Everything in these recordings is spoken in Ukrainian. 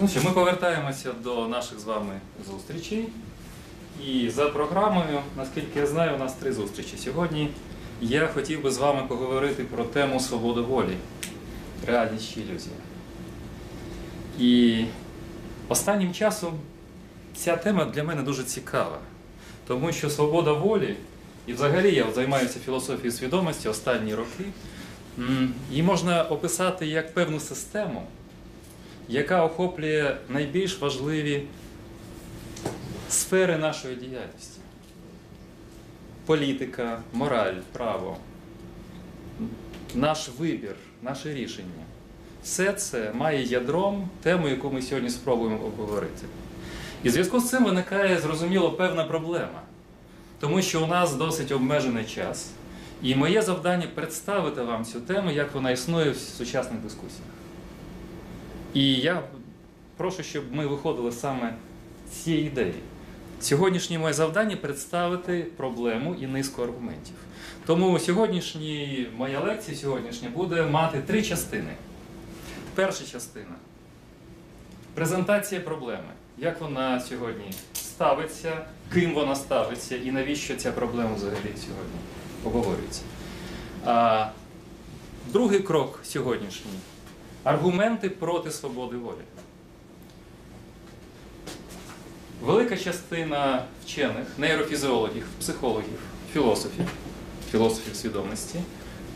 Ну що, ми повертаємося до наших з вами зустрічей. І за програмою, наскільки я знаю, у нас три зустрічі. Сьогодні я хотів би з вами поговорити про тему свободи волі, реальність чи ілюзія. І останнім часом ця тема для мене дуже цікава, тому що свобода волі, і взагалі я займаюся філософією свідомості останні роки, її можна описати як певну систему, яка охоплює найбільш важливі сфери нашої діяльності: політика, мораль, право, наш вибір, наше рішення. Все це має ядром тему, яку ми сьогодні спробуємо обговорити. І в зв'язку з цим виникає зрозуміло певна проблема, тому що у нас досить обмежений час. І моє завдання представити вам цю тему, як вона існує в сучасних дискусіях. І я прошу, щоб ми виходили саме з цієї ідеї. Сьогоднішнє моє завдання представити проблему і низку аргументів. Тому сьогоднішні, моя лекція сьогоднішня буде мати три частини. Перша частина презентація проблеми. Як вона сьогодні ставиться, ким вона ставиться і навіщо ця проблема взагалі сьогодні обговорюється. А, другий крок сьогоднішній аргументи проти свободи волі. Велика частина вчених, нейрофізіологів, психологів, філософів, філософів свідомості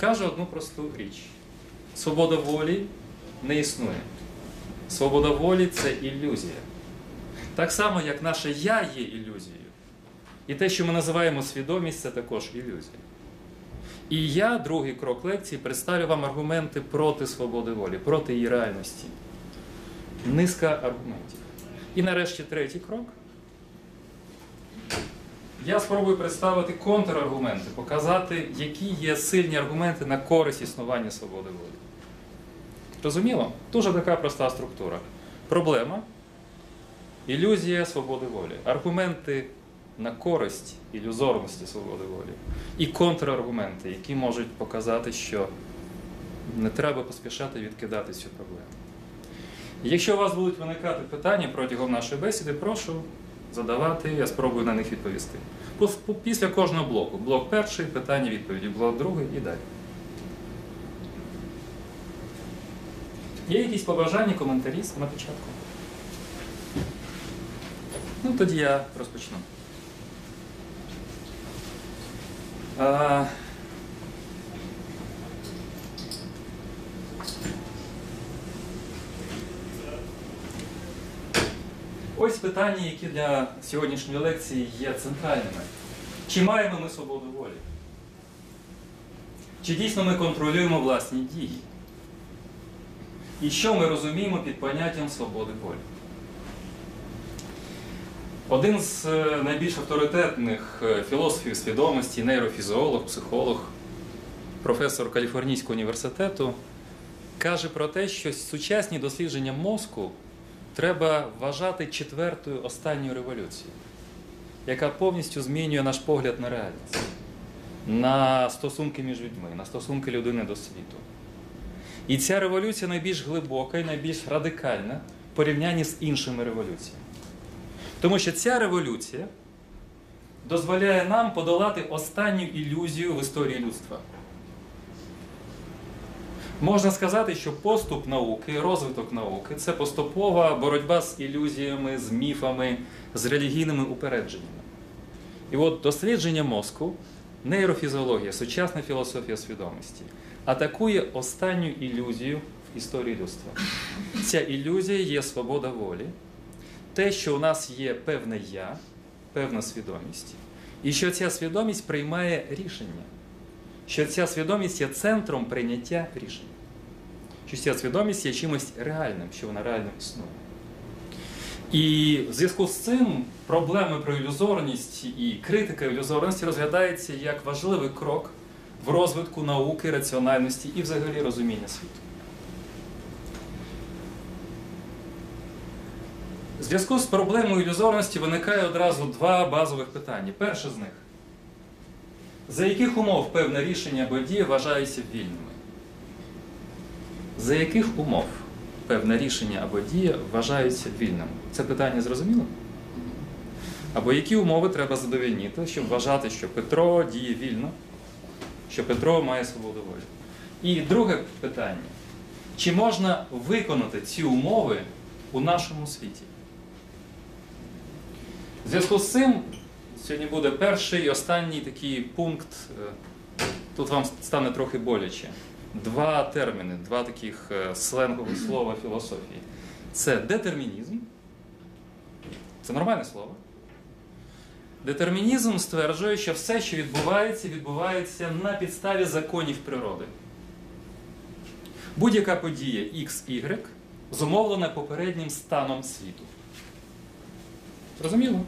каже одну просту річ: свобода волі не існує. Свобода волі це ілюзія. Так само, як наше я є ілюзією. І те, що ми називаємо свідомість, це також ілюзія. І я, другий крок лекції, представлю вам аргументи проти свободи волі, проти її реальності. Низка аргументів. І нарешті третій крок. Я спробую представити контраргументи, показати, які є сильні аргументи на користь існування свободи волі. Розуміло? Дуже така проста структура. Проблема, ілюзія свободи волі, аргументи на користь ілюзорності свободи волі і контраргументи, які можуть показати, що не треба поспішати відкидати цю проблему. Якщо у вас будуть виникати питання протягом нашої бесіди, прошу задавати, я спробую на них відповісти. Після кожного блоку. Блок перший, питання, відповіді, блок другий і далі. Є якісь побажання, коментарі на початку? Ну, тоді я розпочну. А... Ось питання, які для сьогоднішньої лекції є центральними. Чи маємо ми свободу волі? Чи дійсно ми контролюємо власні дії? І що ми розуміємо під поняттям свободи волі? Один з е, найбільш авторитетних е, філософів свідомості, нейрофізіолог, психолог, професор Каліфорнійського університету, каже про те, що сучасні дослідження мозку треба вважати четвертою останньою революцією, яка повністю змінює наш погляд на реальність, на стосунки між людьми, на стосунки людини до світу. І ця революція найбільш глибока і найбільш радикальна в порівнянні з іншими революціями. Тому що ця революція дозволяє нам подолати останню ілюзію в історії людства. Можна сказати, що поступ науки, розвиток науки це поступова боротьба з ілюзіями, з міфами, з релігійними упередженнями. І от дослідження мозку, нейрофізіологія, сучасна філософія свідомості атакує останню ілюзію в історії людства. Ця ілюзія є свобода волі, те, що у нас є певне я, певна свідомість, і що ця свідомість приймає рішення, що ця свідомість є центром прийняття рішень, що ця свідомість є чимось реальним, що вона реально існує. І в зв'язку з цим проблеми про ілюзорність і критика ілюзорності розглядається як важливий крок в розвитку науки, раціональності і взагалі розуміння світу. В зв'язку з проблемою ілюзорності виникає одразу два базових питання. Перше з них за яких умов певне рішення або дія вважаються вільними? За яких умов? певне рішення або дія вважаються вільним. Це питання зрозуміло? Або які умови треба задовільнити, щоб вважати, що Петро діє вільно, що Петро має свободу волі. І друге питання: чи можна виконати ці умови у нашому світі? Зв'язку з цим сьогодні буде перший і останній такий пункт. е, Тут вам стане трохи боляче. Два терміни, два таких е, сленгових слова філософії. Це детермінізм. Це нормальне слово. Детермінізм стверджує, що все, що відбувається, відбувається на підставі законів природи. Будь-яка подія X, Y зумовлена попереднім станом світу. Зрозуміло?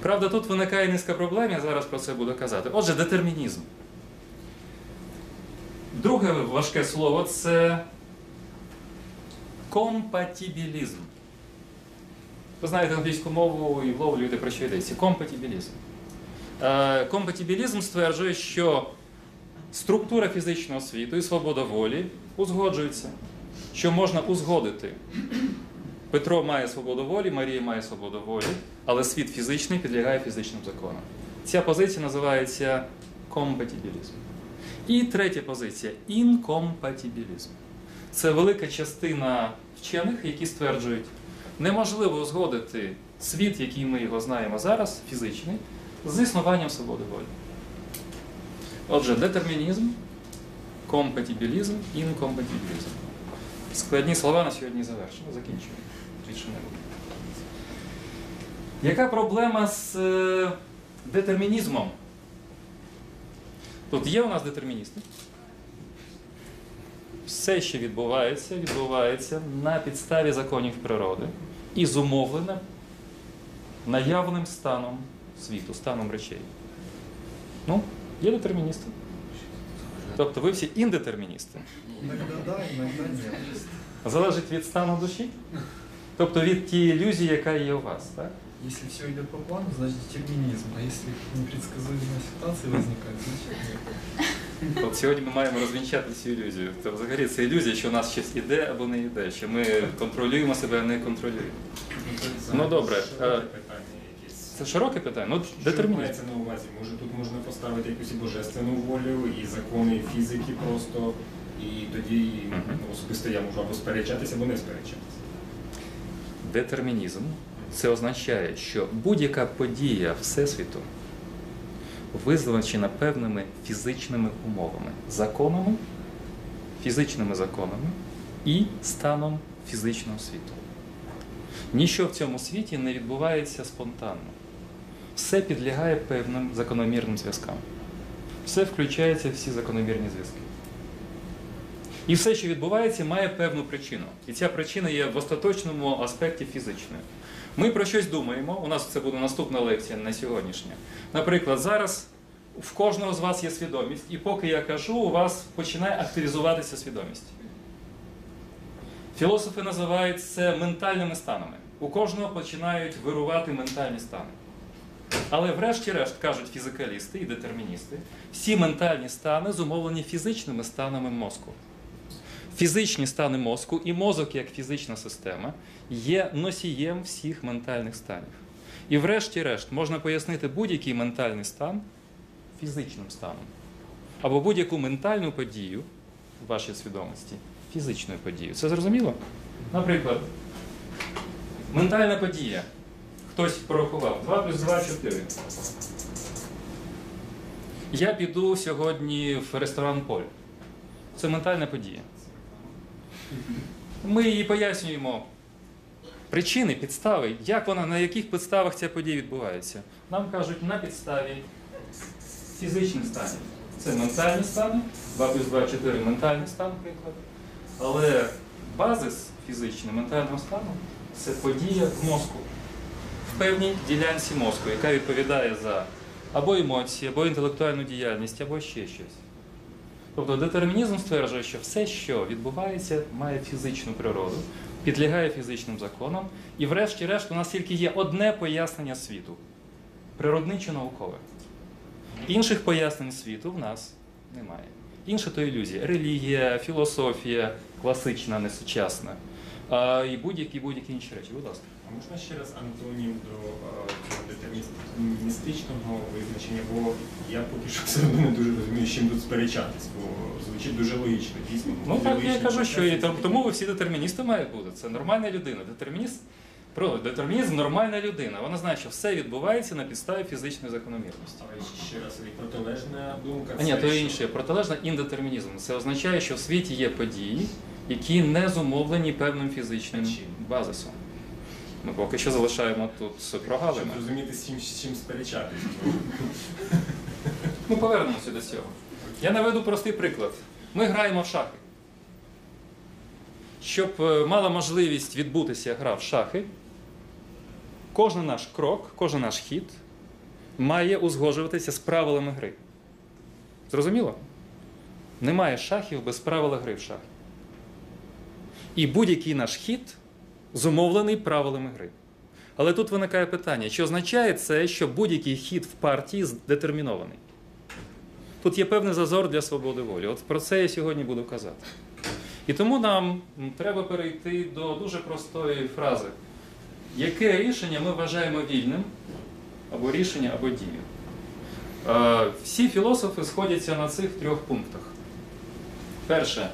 Правда, тут виникає низка проблем, я зараз про це буду казати. Отже, детермінізм. Друге важке слово це компатібілізм. Ви знаєте англійську мову і вловлюєте про що йдеться. Компатібілізм. Е, Компатібілізм стверджує, що структура фізичного світу і свобода волі узгоджуються, що можна узгодити. Петро має свободу волі, Марія має свободу волі, але світ фізичний підлягає фізичним законам. Ця позиція називається компатібілізм. І третя позиція інкомпатібілізм. Це велика частина вчених, які стверджують, неможливо узгодити світ, який ми його знаємо зараз, фізичний, з існуванням свободи волі. Отже, детермінізм, компатібілізм, інкомпатібілізм. Складні слова на сьогодні завершено. Закінчуємо. Більше не буде. Яка проблема з е, детермінізмом? Тут є у нас детерміністи. Все, що відбувається, відбувається на підставі законів природи і зумовлене наявним станом світу, станом речей. Ну, є детерміністи. Тобто ви всі індетерміністи. Иногда. Залежить від стану душі. Тобто від тієї ілюзії, яка є у вас. Так? Если все идет по плану, значит детерминизм. А если непредсказуемые ситуации возникают, значит нет. От сьогодні ми маємо розвінчати цю ілюзію. То взагалі це ілюзія, що у нас щось іде або не йде, що ми контролюємо себе, а не контролюємо. Ну, добре. Широке Е, питання якесь. Це широке питання. Ну, Що детермінізм. на увазі? Може тут можна поставити якусь і божественну волю, і закони фізики просто, і тоді ну, особисто я можу або сперечатися, або не сперечатися. Детермінізм це означає, що будь-яка подія Всесвіту визначена певними фізичними умовами, законами, фізичними законами і станом фізичного світу. Ніщо в цьому світі не відбувається спонтанно. Все підлягає певним закономірним зв'язкам. Все включається в всі закономірні зв'язки. І все, що відбувається, має певну причину. І ця причина є в остаточному аспекті фізичною. Ми про щось думаємо. У нас це буде наступна лекція, не сьогоднішня. Наприклад, зараз в кожного з вас є свідомість, і поки я кажу, у вас починає активізуватися свідомість. Філософи називають це ментальними станами. У кожного починають вирувати ментальні стани. Але врешті-решт, кажуть фізикалісти і детерміністи, всі ментальні стани зумовлені фізичними станами мозку. Фізичні стани мозку і мозок як фізична система є носієм всіх ментальних станів. І врешті-решт можна пояснити будь-який ментальний стан фізичним станом. Або будь-яку ментальну подію в вашій свідомості фізичною подією. Це зрозуміло? Наприклад, ментальна подія. Хтось порахував 2 плюс 2 4. Я піду сьогодні в ресторан Поль. Це ментальна подія. Ми її пояснюємо причини, підстави, як вона, на яких підставах ця подія відбувається. Нам кажуть, на підставі фізичних станів. Це ментальні стани, 2 плюс 2 4 ментальний стан, приклад. Але базис фізичний ментального стану це подія в мозку, в певній ділянці мозку, яка відповідає за або емоції, або інтелектуальну діяльність, або ще щось. Тобто детермінізм стверджує, що все, що відбувається, має фізичну природу, підлягає фізичним законам, і врешті-решт у нас тільки є одне пояснення світу природниче наукове. Інших пояснень світу в нас немає. Інше то ілюзія. Релігія, філософія, класична, не сучасна. А, і будь-які будь-які інші речі. Будь ласка. А можна ще раз антонім до е, детерміністичного визначення, бо я поки що все одно не дуже розумію, з чим тут сперечатись, бо звучить дуже логічно, дійсно. Ну так я кажу, що і тому ви всі детерміністи мають бути. Це нормальна людина. Детермініст, про детермінізм нормальна людина. Вона знає, що все відбувається на підставі фізичної закономірності. Але ще раз, і протилежна думка. А ні, то що- інше. Протилежна індетермінізм. Це означає, що в світі є події, які не зумовлені певним фізичним базисом. Ми поки що залишаємо тут прогалини. Щоб зрозуміти, з чим, з чим сперечатись. Ми повернемося до цього. Я наведу простий приклад. Ми граємо в шахи. Щоб е, мала можливість відбутися гра в шахи, кожен наш крок, кожен наш хід має узгоджуватися з правилами гри. Зрозуміло? Немає шахів без правила гри в шахи. І будь-який наш хід зумовлений правилами гри. Але тут виникає питання: чи означає це, що будь-який хід в партії здетермінований? Тут є певний зазор для свободи волі. От про це я сьогодні буду казати. І тому нам треба перейти до дуже простої фрази. Яке рішення ми вважаємо вільним, або рішення, або дію? Е, Всі філософи сходяться на цих трьох пунктах. Перше,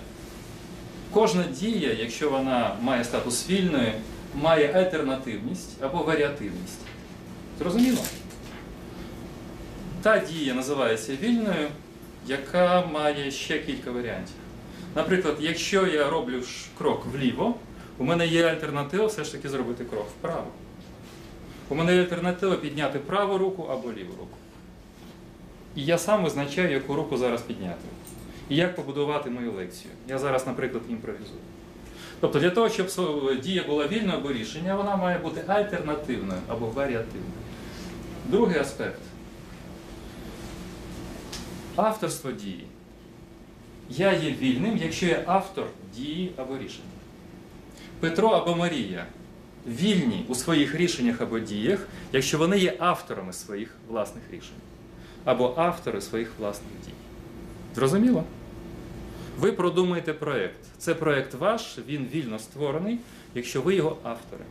кожна дія, якщо вона має статус вільної, має альтернативність або варіативність. Зрозуміло? Та дія називається вільною, яка має ще кілька варіантів. Наприклад, якщо я роблю крок вліво, у мене є альтернатива все ж таки зробити крок вправо. У мене є альтернатива підняти праву руку або ліву руку. І я сам визначаю, яку руку зараз підняти. І як побудувати мою лекцію. Я зараз, наприклад, імпровізую. Тобто для того, щоб дія була вільною або рішення, вона має бути альтернативною або варіативною. Другий аспект. Авторство дії. Я є вільним, якщо я автор дії або рішення. Петро або Марія вільні у своїх рішеннях або діях, якщо вони є авторами своїх власних рішень. Або автори своїх власних дій. Зрозуміло? Ви продумаєте проєкт. Це проєкт ваш, він вільно створений, якщо ви його автори.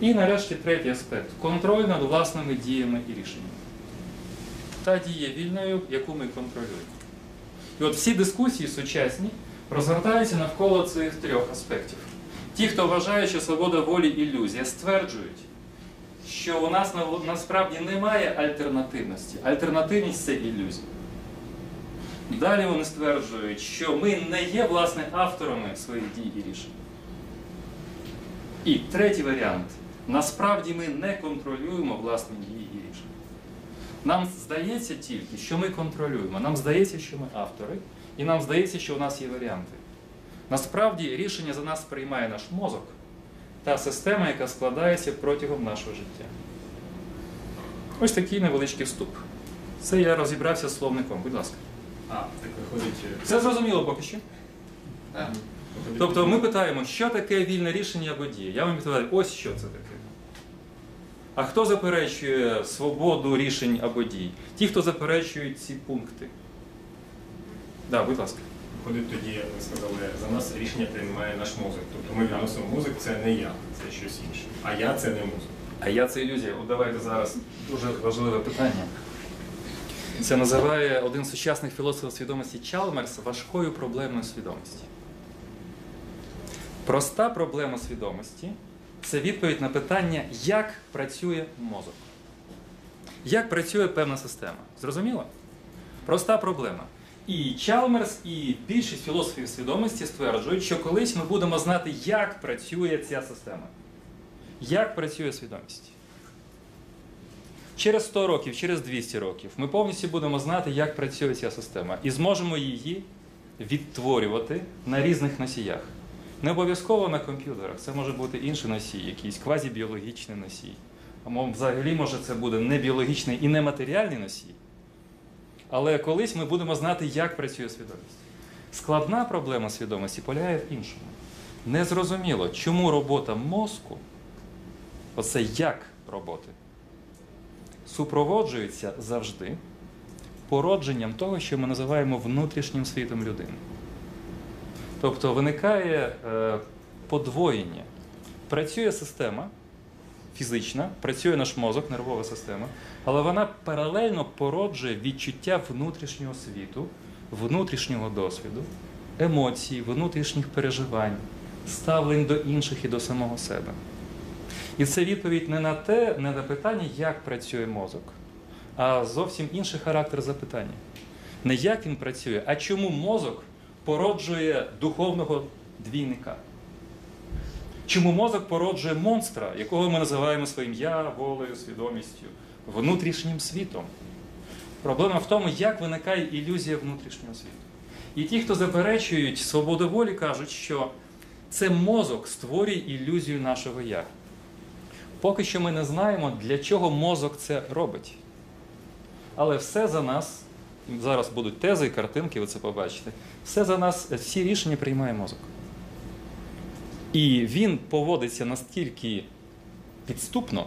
І нарешті третій аспект контроль над власними діями і рішеннями. Та дія вільною, яку ми контролюємо. І от всі дискусії сучасні розгортаються навколо цих трьох аспектів. Ті, хто вважає, що свобода волі ілюзія, стверджують, що у нас насправді немає альтернативності. Альтернативність це ілюзія. Далі вони стверджують, що ми не є власне авторами своїх дій і рішень. І третій варіант. Насправді ми не контролюємо власні дії і рішення. Нам здається тільки, що ми контролюємо. Нам здається, що ми автори, і нам здається, що у нас є варіанти. Насправді рішення за нас приймає наш мозок та система, яка складається протягом нашого життя. Ось такий невеличкий вступ. Це я розібрався з словником, будь ласка. А, так виходить. е, Все зрозуміло поки що. Тобто ми питаємо, що таке вільне рішення або дія. Я вам відповідаю, ось що це таке. А хто заперечує свободу рішень або дій? Ті, хто заперечують ці пункти. Так, будь ласка. Виходить тоді, ви сказали, за нас рішення приймає наш мозок. Тобто ми відносимо мозок, це не я, це щось інше. А я це не мозок. А я це ілюзія. От давайте зараз дуже важливе питання. Це називає один з сучасних філософів свідомості Чалмерс важкою проблемою свідомості. Проста проблема свідомості це відповідь на питання, як працює мозок. Як працює певна система. Зрозуміло? Проста проблема. І Чалмерс, і більшість філософів свідомості стверджують, що колись ми будемо знати, як працює ця система. Як працює свідомість? Через 100 років, через 200 років ми повністю будемо знати, як працює ця система, і зможемо її відтворювати на різних носіях. Не обов'язково на комп'ютерах, це може бути інший носій, якийсь квазібіологічний носій. Або взагалі, може, це буде не біологічний і не матеріальний носій. Але колись ми будемо знати, як працює свідомість. Складна проблема свідомості полягає в іншому. Незрозуміло, чому робота мозку, оце як роботи, супроводжується завжди породженням того, що ми називаємо внутрішнім світом людини. Тобто виникає е, подвоєння. Працює система фізична, працює наш мозок, нервова система, але вона паралельно породжує відчуття внутрішнього світу, внутрішнього досвіду, емоцій, внутрішніх переживань, ставлень до інших і до самого себе. І це відповідь не на те, не на питання, як працює мозок, а зовсім інший характер запитання. Не як він працює, а чому мозок породжує духовного двійника. Чому мозок породжує монстра, якого ми називаємо своїм я, волею, свідомістю, внутрішнім світом? Проблема в тому, як виникає ілюзія внутрішнього світу. І ті, хто заперечують свободу волі, кажуть, що це мозок створює ілюзію нашого я. Поки що ми не знаємо, для чого мозок це робить. Але все за нас, зараз будуть тези і картинки, ви це побачите, все за нас, всі рішення приймає мозок. І він поводиться настільки підступно,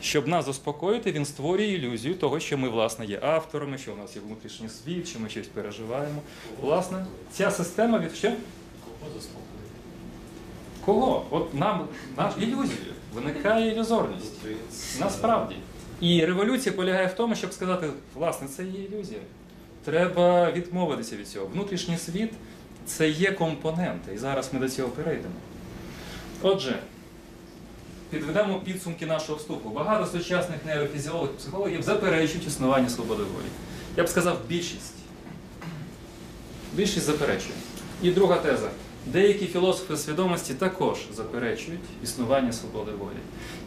щоб нас заспокоїти, він створює ілюзію того, що ми, власне, є авторами, що у нас є внутрішній світ, що ми щось переживаємо. Власне, ця система від що? Кого заспокоїти? Кого? От нам наш ілюзія. Виникає ілюзорність. Насправді. І революція полягає в тому, щоб сказати, власне, це є ілюзія. Треба відмовитися від цього. Внутрішній світ це є компоненти, і зараз ми до цього перейдемо. Отже, підведемо підсумки нашого вступу. Багато сучасних нейрофізіологів, психологів заперечують існування свободи волі. Я б сказав, більшість. Більшість заперечує. І друга теза. Деякі філософи свідомості також заперечують існування свободи волі.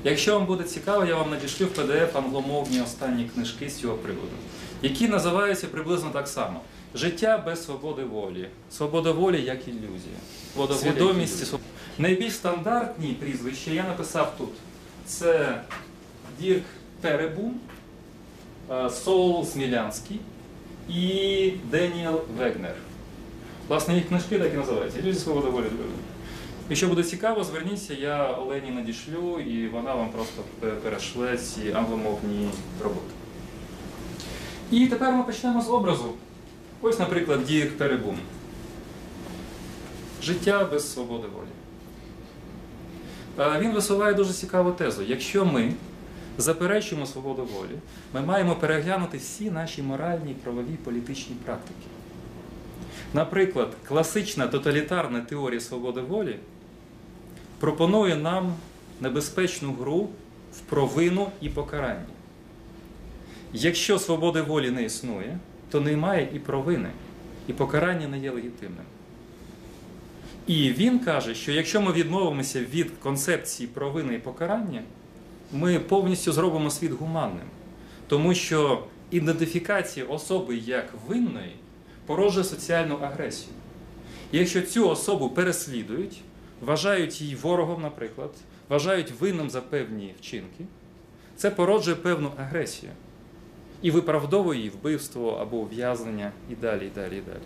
Якщо вам буде цікаво, я вам надішлю в PDF англомовні останні книжки з цього приводу, які називаються приблизно так само: Життя без свободи волі, свобода волі як ілюзія, свідомість. і своб- Найбільш стандартні прізвища я написав тут. Це Дірк Перебум, е, Соул Смілянський і Деніел Вегнер. Власне, їх книжки так і називаються. Ілюзія свободи волі. Якщо буде цікаво, зверніться, я Олені надішлю, і вона вам просто перешле ці англомовні роботи. І тепер ми почнемо з образу. Ось, наприклад, Дірк Перебум. Життя без свободи волі. Е, Він висуває дуже цікаву тезу. Якщо ми заперечуємо свободу волі, ми маємо переглянути всі наші моральні, правові, політичні практики. Наприклад, класична тоталітарна теорія свободи волі пропонує нам небезпечну гру в провину і покарання. Якщо свободи волі не існує, то немає і провини, і покарання не є легітимним. І він каже, що якщо ми відмовимося від концепції провини і покарання, ми повністю зробимо світ гуманним. Тому що ідентифікація особи як винної породжує соціальну агресію. І якщо цю особу переслідують, вважають її ворогом, наприклад, вважають винним за певні вчинки, це породжує певну агресію. І виправдовує її вбивство або ув'язнення і далі, і далі, і далі.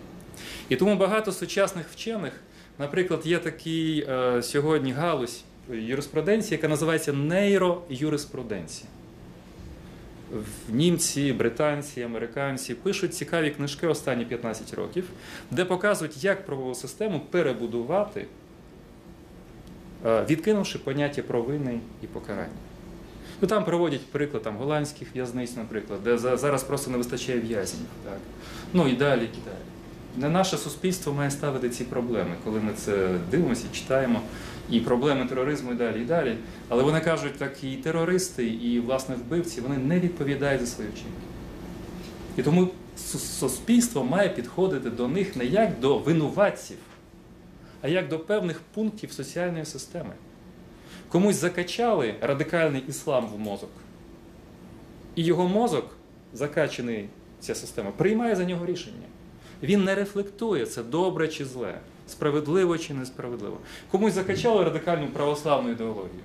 І тому багато сучасних вчених, наприклад, є такий е, сьогодні галузь юриспруденції, яка називається нейроюриспруденція. Німці, британці, американці пишуть цікаві книжки останні 15 років, де показують, як правову систему перебудувати, е, відкинувши поняття провини і покарання. Ну, там проводять приклад там, голландських в'язниць, наприклад, де за- зараз просто не вистачає в'язнів. Так? Ну і далі, і далі. Не наше суспільство має ставити ці проблеми, коли ми це дивимося читаємо, і проблеми тероризму і далі, і далі. Але вони кажуть, так і терористи, і власне вбивці вони не відповідають за свої вчинки. І тому суспільство має підходити до них не як до винуватців, а як до певних пунктів соціальної системи. Комусь закачали радикальний іслам в мозок. І його мозок, закачаний ця система, приймає за нього рішення. Він не рефлектує, це добре чи зле, справедливо чи несправедливо. Комусь закачали радикальну православну ідеологію.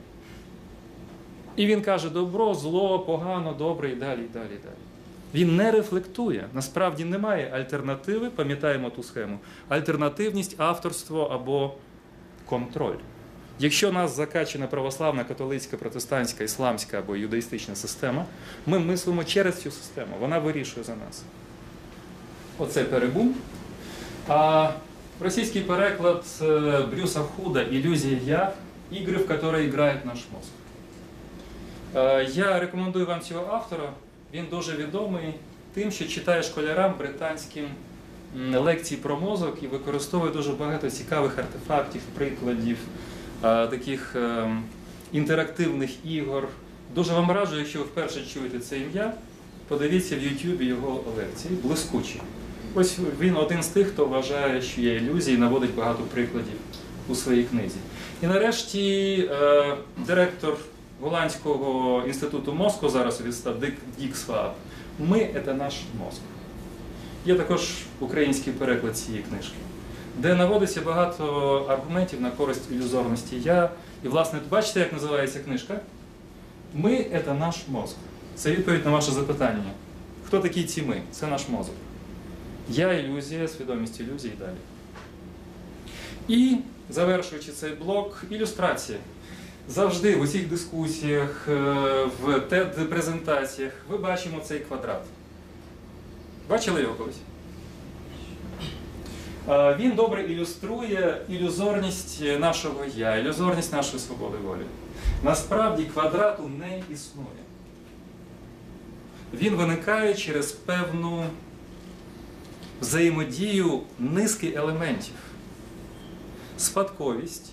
І він каже: добро, зло, погано, добре і далі, і далі, і далі. Він не рефлектує. Насправді немає альтернативи, пам'ятаємо ту схему. Альтернативність, авторство або контроль. Якщо нас закачена православна, католицька, протестантська, ісламська або юдаїстична система, ми мислимо через цю систему. Вона вирішує за нас. Оце перебум. А російський переклад е, Брюса Худа Ілюзія я ігри, в які грає наш мозок. Е, Я рекомендую вам цього автора. Він дуже відомий тим, що читає школярам британським лекції про мозок і використовує дуже багато цікавих артефактів, прикладів, е, таких ем, інтерактивних ігор. Дуже вам раджу, якщо ви вперше чуєте це ім'я, подивіться в YouTube його лекції, блискучі. Ось він один з тих, хто вважає, що є ілюзії, наводить багато прикладів у своїй книзі. І нарешті е, директор Голландського інституту мозку зараз відстав Дік Сваб. Ми це наш мозок. Є також український переклад цієї книжки, де наводиться багато аргументів на користь ілюзорності я. І, власне, бачите, як називається книжка? Ми це наш мозок. Це відповідь на ваше запитання. Хто такі ці ми? Це наш мозок. Я ілюзія, свідомість ілюзії і далі. І завершуючи цей блок, ілюстрація. Завжди в усіх дискусіях, е, в TED-презентаціях ви бачимо цей квадрат. Бачили його колись? Він добре ілюструє ілюзорність нашого я, ілюзорність нашої свободи волі. Насправді квадрату не існує. Він виникає через певну взаємодію низки елементів. Спадковість,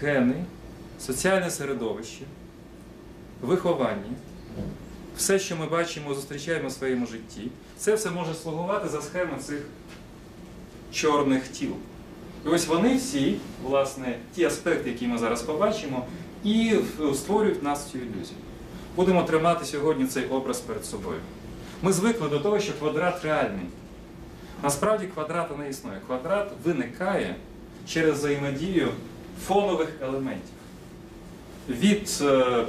гени, соціальне середовище, виховання, все, що ми бачимо, зустрічаємо в своєму житті, це все може слугувати за схеми цих чорних тіл. І ось вони всі, власне, ті аспекти, які ми зараз побачимо, і створюють нас цю ілюзію. Будемо тримати сьогодні цей образ перед собою. Ми звикли до того, що квадрат реальний. Насправді квадрата не існує. Квадрат виникає через взаємодію фонових елементів. Від е,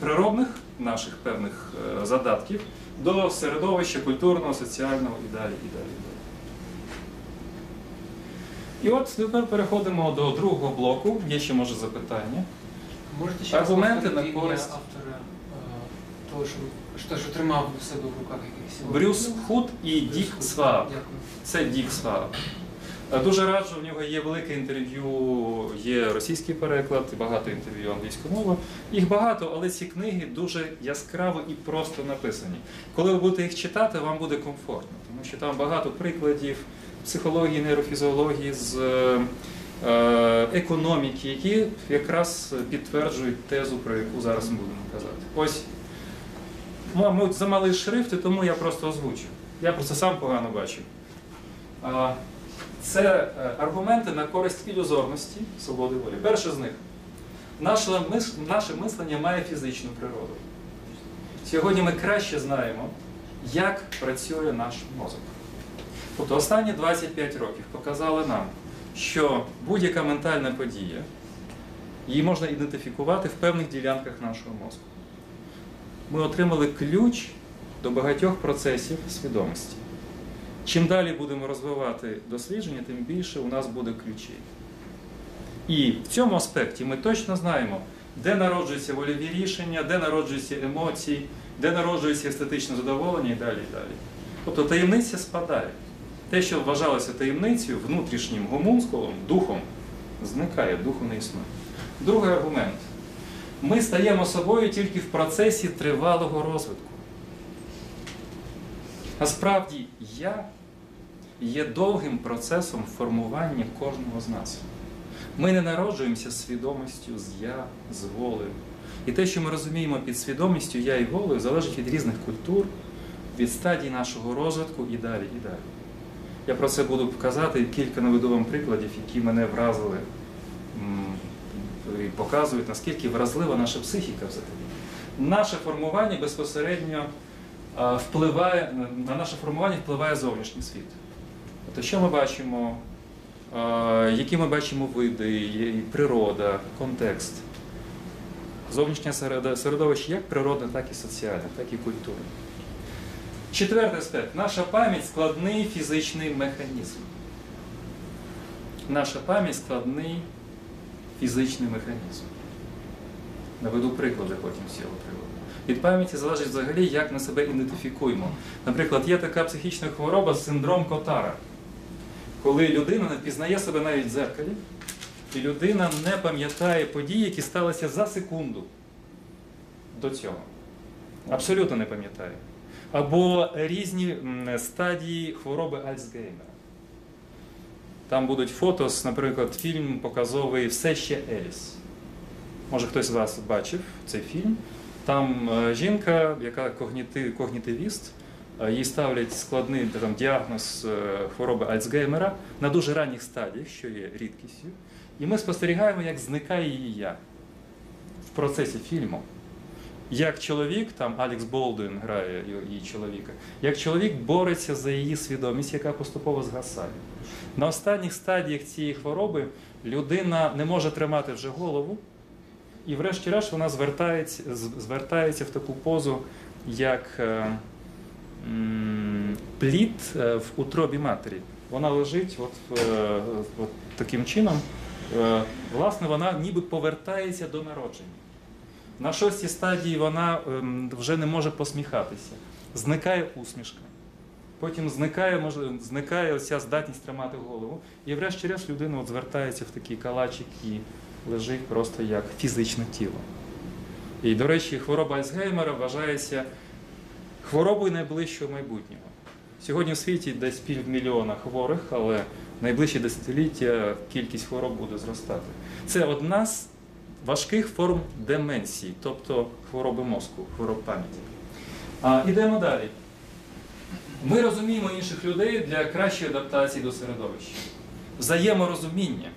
природних наших певних е, задатків до середовища культурного, соціального і далі. І далі, і от тепер переходимо до другого блоку. Є ще може запитання. Можете ще Аргументи на користь. автора е, того, що, що, що тримав у себе в руках сьогодні? Брюс Худ і Брюс Дік Худ. Сваб. Дякую. Це Дік Сваб. Е, Дуже раджу, в нього є велике інтерв'ю, є російський переклад, багато інтерв'ю англійською мовою. Їх багато, але ці книги дуже яскраво і просто написані. Коли ви будете їх читати, вам буде комфортно, тому що там багато прикладів психології, нейрофізіології, з е, е, економіки, які якраз підтверджують тезу, про яку зараз ми будемо казати. Ось, мабуть, замалий шрифт, і тому я просто озвучу. Я просто сам погано бачу. Це е, аргументи на користь ілюзорності свободи волі. Перше з них. Наше мислення має фізичну природу. Сьогодні ми краще знаємо, як працює наш мозок. Тобто останні 25 років показали нам, що будь-яка ментальна подія її можна ідентифікувати в певних ділянках нашого мозку. Ми отримали ключ до багатьох процесів свідомості. Чим далі будемо розвивати дослідження, тим більше у нас буде ключей. І в цьому аспекті ми точно знаємо, де народжуються вольові рішення, де народжуються емоції, де народжується естетичне задоволення і далі. і далі. Тобто таємниця спадає. Те, що вважалося таємницею, внутрішнім гомунскулом, духом, зникає, духу не існує. Другий аргумент. Ми стаємо собою тільки в процесі тривалого розвитку. Насправді, я є довгим процесом формування кожного з нас. Ми не народжуємося свідомістю, з я, з волею. І те, що ми розуміємо під свідомістю я і волею, залежить від різних культур, від стадій нашого розвитку і далі, і далі. Я про це буду показати кілька наведу вам прикладів, які мене вразили і показують, наскільки вразлива наша психіка взагалі. Наше формування безпосередньо впливає, на наше формування впливає зовнішній світ. Тобто, що ми бачимо, які ми бачимо види, природа, контекст. Зовнішнє середовище як природне, так і соціальне, так і культурне. Четвертий аспект. Наша пам'ять складний фізичний механізм. Наша пам'ять складний фізичний механізм. Наведу приклади потім з цього приводу. Від пам'яті залежить взагалі, як ми себе ідентифікуємо. Наприклад, є така психічна хвороба синдром Котара, коли людина не впізнає себе навіть в дзеркалі, і людина не пам'ятає події, які сталися за секунду до цього. Абсолютно не пам'ятає. Або різні стадії хвороби Альцгеймера. Там будуть фото, з, наприклад, фільм показовий Все ще Еліс. Може, хтось з вас бачив цей фільм. Там е, жінка, яка когніти, когнітивіст, е, їй ставлять складний там, діагноз е, хвороби Альцгеймера на дуже ранніх стадіях, що є рідкістю. І ми спостерігаємо, як зникає її я в процесі фільму. Як чоловік, там Алекс Болдуін грає її чоловіка, як чоловік бореться за її свідомість, яка поступово згасає. На останніх стадіях цієї хвороби людина не може тримати вже голову, і врешті-решт вона звертається, звертається в таку позу, як е, плід е, в утробі матері. Вона лежить от, е, от таким чином. Власне, вона ніби повертається до народження. На шостій стадії вона ем, вже не може посміхатися. Зникає усмішка. Потім зникає, може, зникає оця здатність тримати голову. І врешті-решт людина от звертається в такий калачик і лежить просто як фізичне тіло. І, до речі, хвороба Альцгеймера вважається хворобою найближчого майбутнього. Сьогодні в світі десь півмільйона хворих, але найближчі десятиліття кількість хвороб буде зростати. Це одна з важких форм деменції, тобто хвороби мозку, хвороб пам'яті. А, ідемо далі. Ми розуміємо інших людей для кращої адаптації до середовища. Взаєморозуміння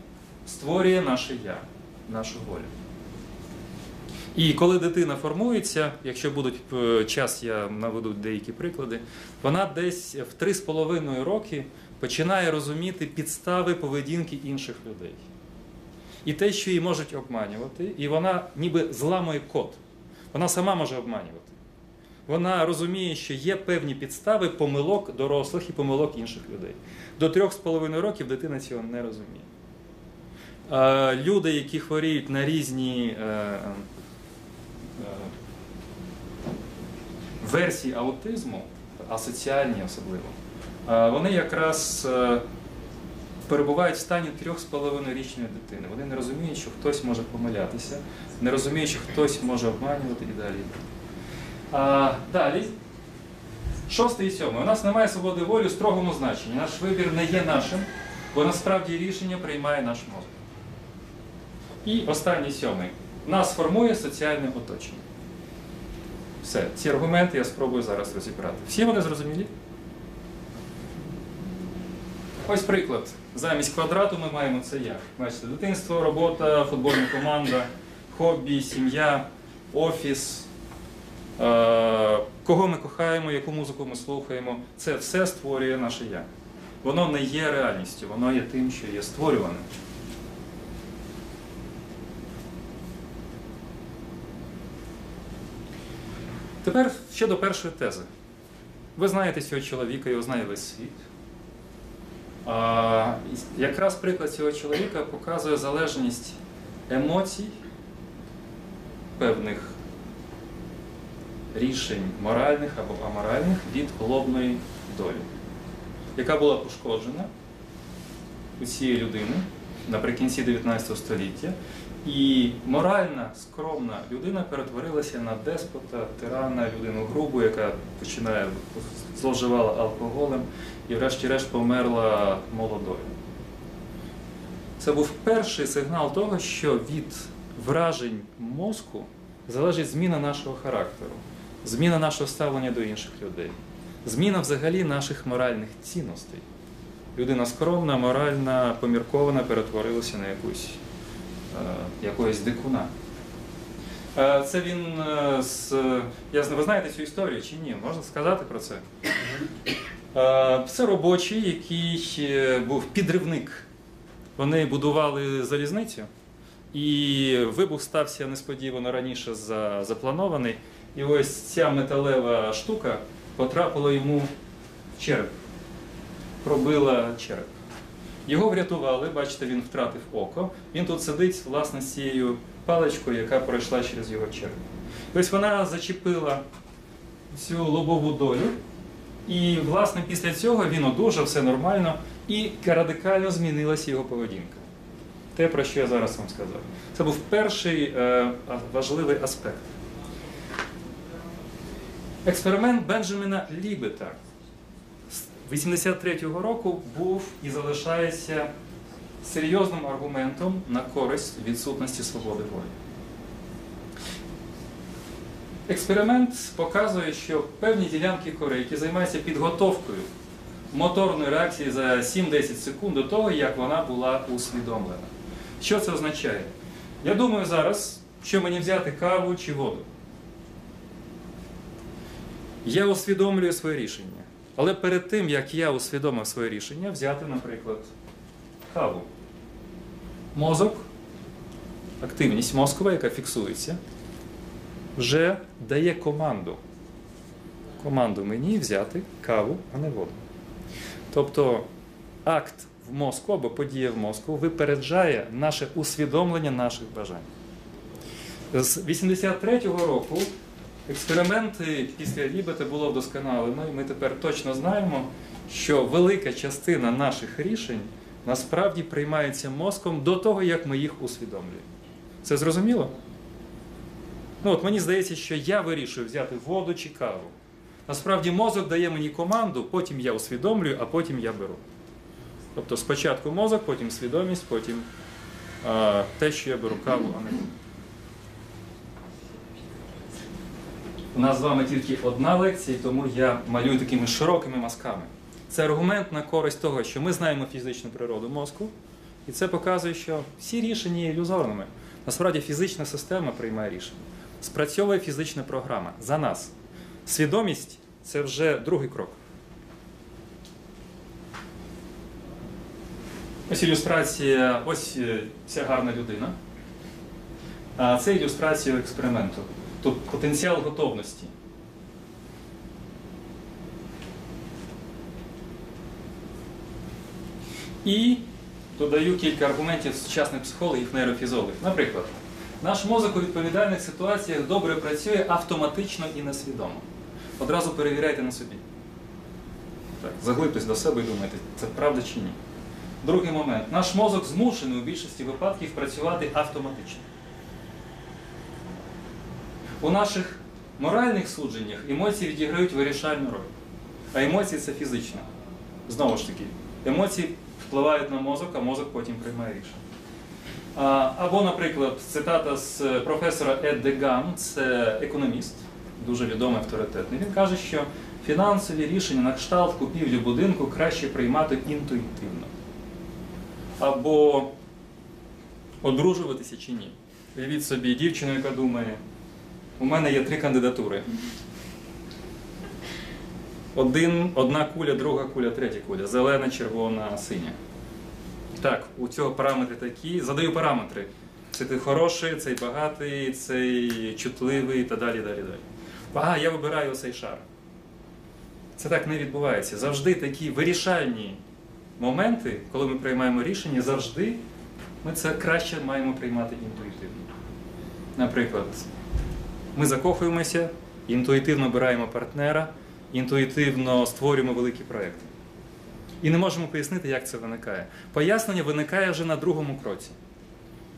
створює наше я, нашу волю. І коли дитина формується, якщо будуть е, час, я наведу деякі приклади, вона десь в 3,5 роки починає розуміти підстави поведінки інших людей. І те, що її можуть обманювати, і вона ніби зламує код. Вона сама може обманювати. Вона розуміє, що є певні підстави помилок дорослих і помилок інших людей. До 3,5 років дитина цього не розуміє. Люди, які хворіють на різні е, е, версії аутизму, асоціальні особливо, вони якраз е, перебувають в стані 3,5-річної дитини. Вони не розуміють, що хтось може помилятися, не розуміють, що хтось може обманювати і далі. А, далі. Шостий і сьомий. У нас немає свободи волі в строгому значенні. Наш вибір не є нашим, бо насправді рішення приймає наш мозок. І останній сьомий. Нас формує соціальне оточення. Все, ці аргументи я спробую зараз розібрати. Всі вони зрозумілі? Ось приклад. Замість квадрату ми маємо це як. Бачите, дитинство, робота, футбольна команда, хобі, сім'я, офіс. Е, Кого ми кохаємо, яку музику ми слухаємо, це все створює наше я. Воно не є реальністю, воно є тим, що є створюваним. Тепер щодо першої тези. Ви знаєте цього чоловіка, його знає весь світ. Якраз приклад цього чоловіка показує залежність емоцій, певних рішень моральних або аморальних від головної долі, яка була пошкоджена у цієї людини наприкінці 19 століття. І моральна, скромна людина перетворилася на деспота, тирана, людину грубу, яка починає зловживала алкоголем і врешті-решт померла молодою. Це був перший сигнал того, що від вражень мозку залежить зміна нашого характеру, зміна нашого ставлення до інших людей, зміна взагалі наших моральних цінностей. Людина скромна, моральна, поміркована перетворилася на якусь е, якогось дикуна. Е, Це він е, з. Я знаю, ви знаєте цю історію чи ні? Можна сказати про це? Це робочий, який е, був підривник. Вони будували залізницю, і вибух стався несподівано раніше за запланований. І ось ця металева штука потрапила йому в череп, пробила череп. Його врятували, бачите, він втратив око. Він тут сидить, власне, з цією паличкою, яка пройшла через його череп. Ось вона зачепила цю лобову долю. І, власне, після цього він одужав, все нормально, і радикально змінилася його поведінка. Те, про що я зараз вам сказав. Це був перший е, важливий аспект. Експеримент Бенджаміна Лібета з 83-го року був і залишається серйозним аргументом на користь відсутності свободи волі. Експеримент показує, що певні ділянки кори, які займаються підготовкою моторної реакції за 7-10 секунд до того, як вона була усвідомлена. Що це означає? Я думаю зараз, що мені взяти каву чи воду. Я усвідомлюю своє рішення. Але перед тим, як я усвідомив своє рішення, взяти, наприклад, каву. Мозок, активність мозкова, яка фіксується, вже дає команду. Команду мені взяти каву, а не воду. Тобто акт в мозку або подія в мозку випереджає наше усвідомлення наших бажань. З 83-го року експерименти після Лібета було вдосконалено, і ми тепер точно знаємо, що велика частина наших рішень насправді приймається мозком до того, як ми їх усвідомлюємо. Це зрозуміло? Ну, от мені здається, що я вирішую взяти воду чи каву. Насправді мозок дає мені команду, потім я усвідомлюю, а потім я беру. Тобто спочатку мозок, потім свідомість, потім а, те, що я беру каву, а не. У нас з вами тільки одна лекція, тому я малюю такими широкими мазками. Це аргумент на користь того, що ми знаємо фізичну природу мозку, і це показує, що всі рішення є ілюзорними. Насправді фізична система приймає рішення. Спрацьовує фізична програма за нас. Свідомість це вже другий крок. Ось ілюстрація, ось е, ця гарна людина. А це ілюстрація експерименту. Тут потенціал готовності. І додаю кілька аргументів сучасних психологів, нейрофізологів. Наприклад, наш мозок у відповідальних ситуаціях добре працює автоматично і несвідомо. Одразу перевіряйте на собі. Так, заглибтесь до себе і думайте, це правда чи ні. Другий момент. Наш мозок змушений у більшості випадків працювати автоматично. У наших моральних судженнях емоції відіграють вирішальну роль. А емоції це фізично. Знову ж таки, емоції впливають на мозок, а мозок потім приймає рішення. Або, наприклад, цитата з професора Ед Деган, це економіст, дуже відомий авторитетний. Він каже, що фінансові рішення на кшталт купівлі будинку краще приймати інтуїтивно. Або одружуватися чи ні. Уявіть собі дівчину, яка думає, у мене є три кандидатури. Один, одна куля, друга куля, третя куля. Зелена, червона, синя. Так, у цього параметри такі. Задаю параметри. Це ти хороший, цей багатий, цей чутливий та далі, далі, далі. Ага, я вибираю цей шар. Це так не відбувається. Завжди такі вирішальні моменти, коли ми приймаємо рішення, завжди ми це краще маємо приймати інтуїтивно. Наприклад, ми закохуємося, інтуїтивно обираємо партнера, інтуїтивно створюємо великі проекти І не можемо пояснити, як це виникає. Пояснення виникає вже на другому кроці,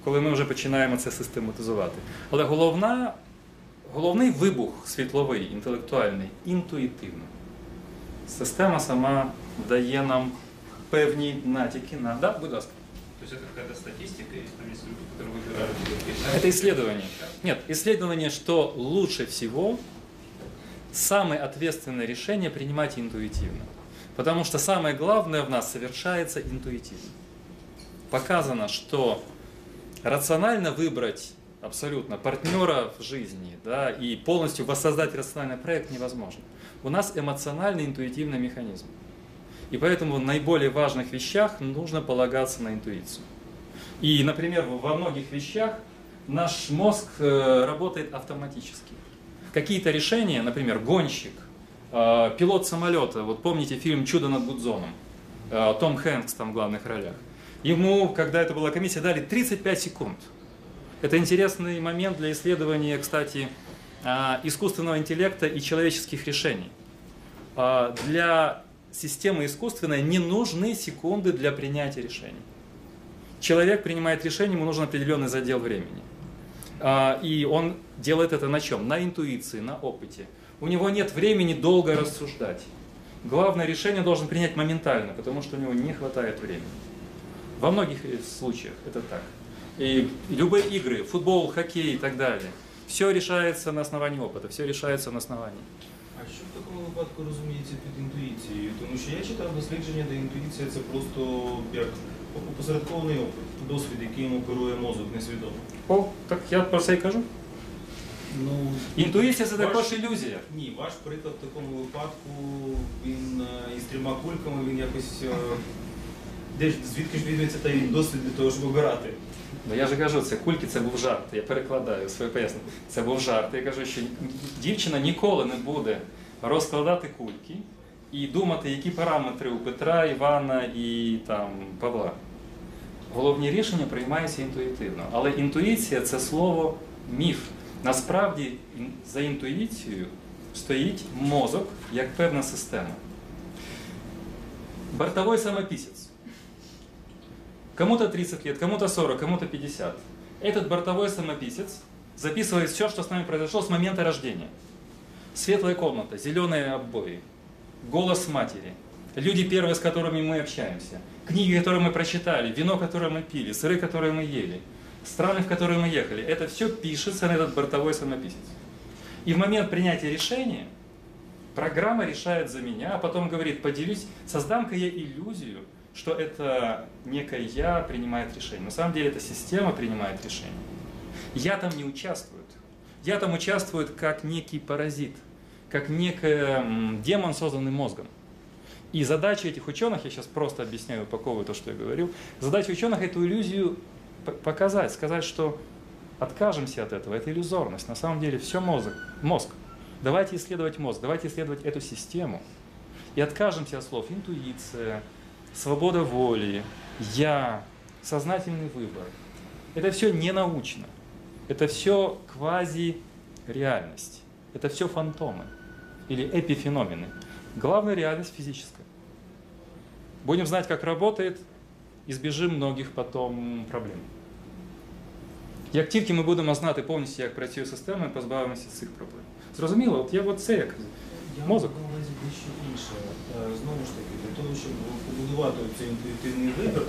коли ми вже починаємо це систематизувати. Але головна, головний вибух світловий, інтелектуальний, інтуїтивно. Система сама дає нам певні натяки на. Да, будь ласка. То есть это какая-то статистика, есть там есть люди, которые выбирают Это исследование. Нет, исследование, что лучше всего самое ответственное решение принимать интуитивно. Потому что самое главное в нас совершается интуитивно. Показано, что рационально выбрать абсолютно партнера в жизни да, и полностью воссоздать рациональный проект невозможно. У нас эмоциональный интуитивный механизм. И поэтому в наиболее важных вещах нужно полагаться на интуицию. И, например, во многих вещах наш мозг э, работает автоматически. Какие-то решения, например, гонщик, пилот самолета, вот помните фильм «Чудо над Гудзоном», э, Том Хэнкс там в главных ролях. Ему, когда это была комиссия, дали 35 секунд. Это интересный момент для исследования, кстати, а, искусственного интеллекта и человеческих решений. А, Для системы искусственной не нужны секунды для принятия решений. Человек принимает решение, ему нужен определенный задел времени. А, И он делает это на чем? На интуиции, на опыте У него нет времени долго рассуждать. Главное решение он должен принять моментально, потому что у него не хватает времени. Во многих э, случаях это так. И любые игры, футбол, хоккей и так далее, все решается на основании опыта, все решается на основании. А що в такому випадку розуміється під інтуїцією? Тому що я читав дослідження, де інтуїція це просто як опосередкований опит, досвід, яким оперує мозок несвідомо. О, так я про це і кажу. Ну, Інтуїція це ваш- також ілюзія. Ні, ваш приклад в такому випадку, він е, із трьома кульками, він якось. е, Де ж звідки ж візьметься той досвід для того, щоб обирати? Ну я же кажу, це кульки, це був жарт. Я перекладаю своє пояснення. Це був жарт. Я кажу, що дівчина ніколи не буде розкладати кульки і думати, які параметри у Петра, Івана і там Павла. Головні рішення приймаються інтуїтивно. Але інтуїція це слово міф. Насправді ін- за інтуїцією стоїть мозок як певна система. Бортовой самописец. Кому-то 30 лет, кому-то 40, кому-то 50. Этот бортовой самописец записывает все, что с нами произошло с момента рождения. Светлая комната, зеленые обои, голос матери, люди первые, с которыми мы общаемся, книги, которые мы прочитали, вино, которое мы пили, сыры, которые мы ели, страны, в которые мы ехали. Это все пишется на этот бортовой самописец. И в момент принятия решения программа решает за меня, а потом говорит, поделюсь, создам-ка я иллюзию, что это некое я принимает решение. На самом деле это система принимает решение. Я там не участвую. Я там участвую как некий паразит, как некий демон, созданный мозгом. И задача этих ученых, я сейчас просто объясняю, упаковываю то, что я говорил, задача ученых эту иллюзию показать, сказать, что откажемся от этого, это иллюзорность. На самом деле все мозг, мозг. Давайте исследовать мозг, давайте исследовать эту систему. И откажемся от слов интуиция, свобода воли, я, сознательный выбор. Это все не научно. Это все квази-реальность. Это все фантомы или эпифеномены. Главная реальность физическая. Будем знать, как работает, избіжимо многих потом проблем. Як тільки ми будемо знати повністю, як працює система, ми позбавимося цих проблем. Зрозуміло, от я от це як Я Мозок. маю на увазі дещо інше. Е, Знову ж таки, для того, щоб побудувати цей інтуїтивний вибір,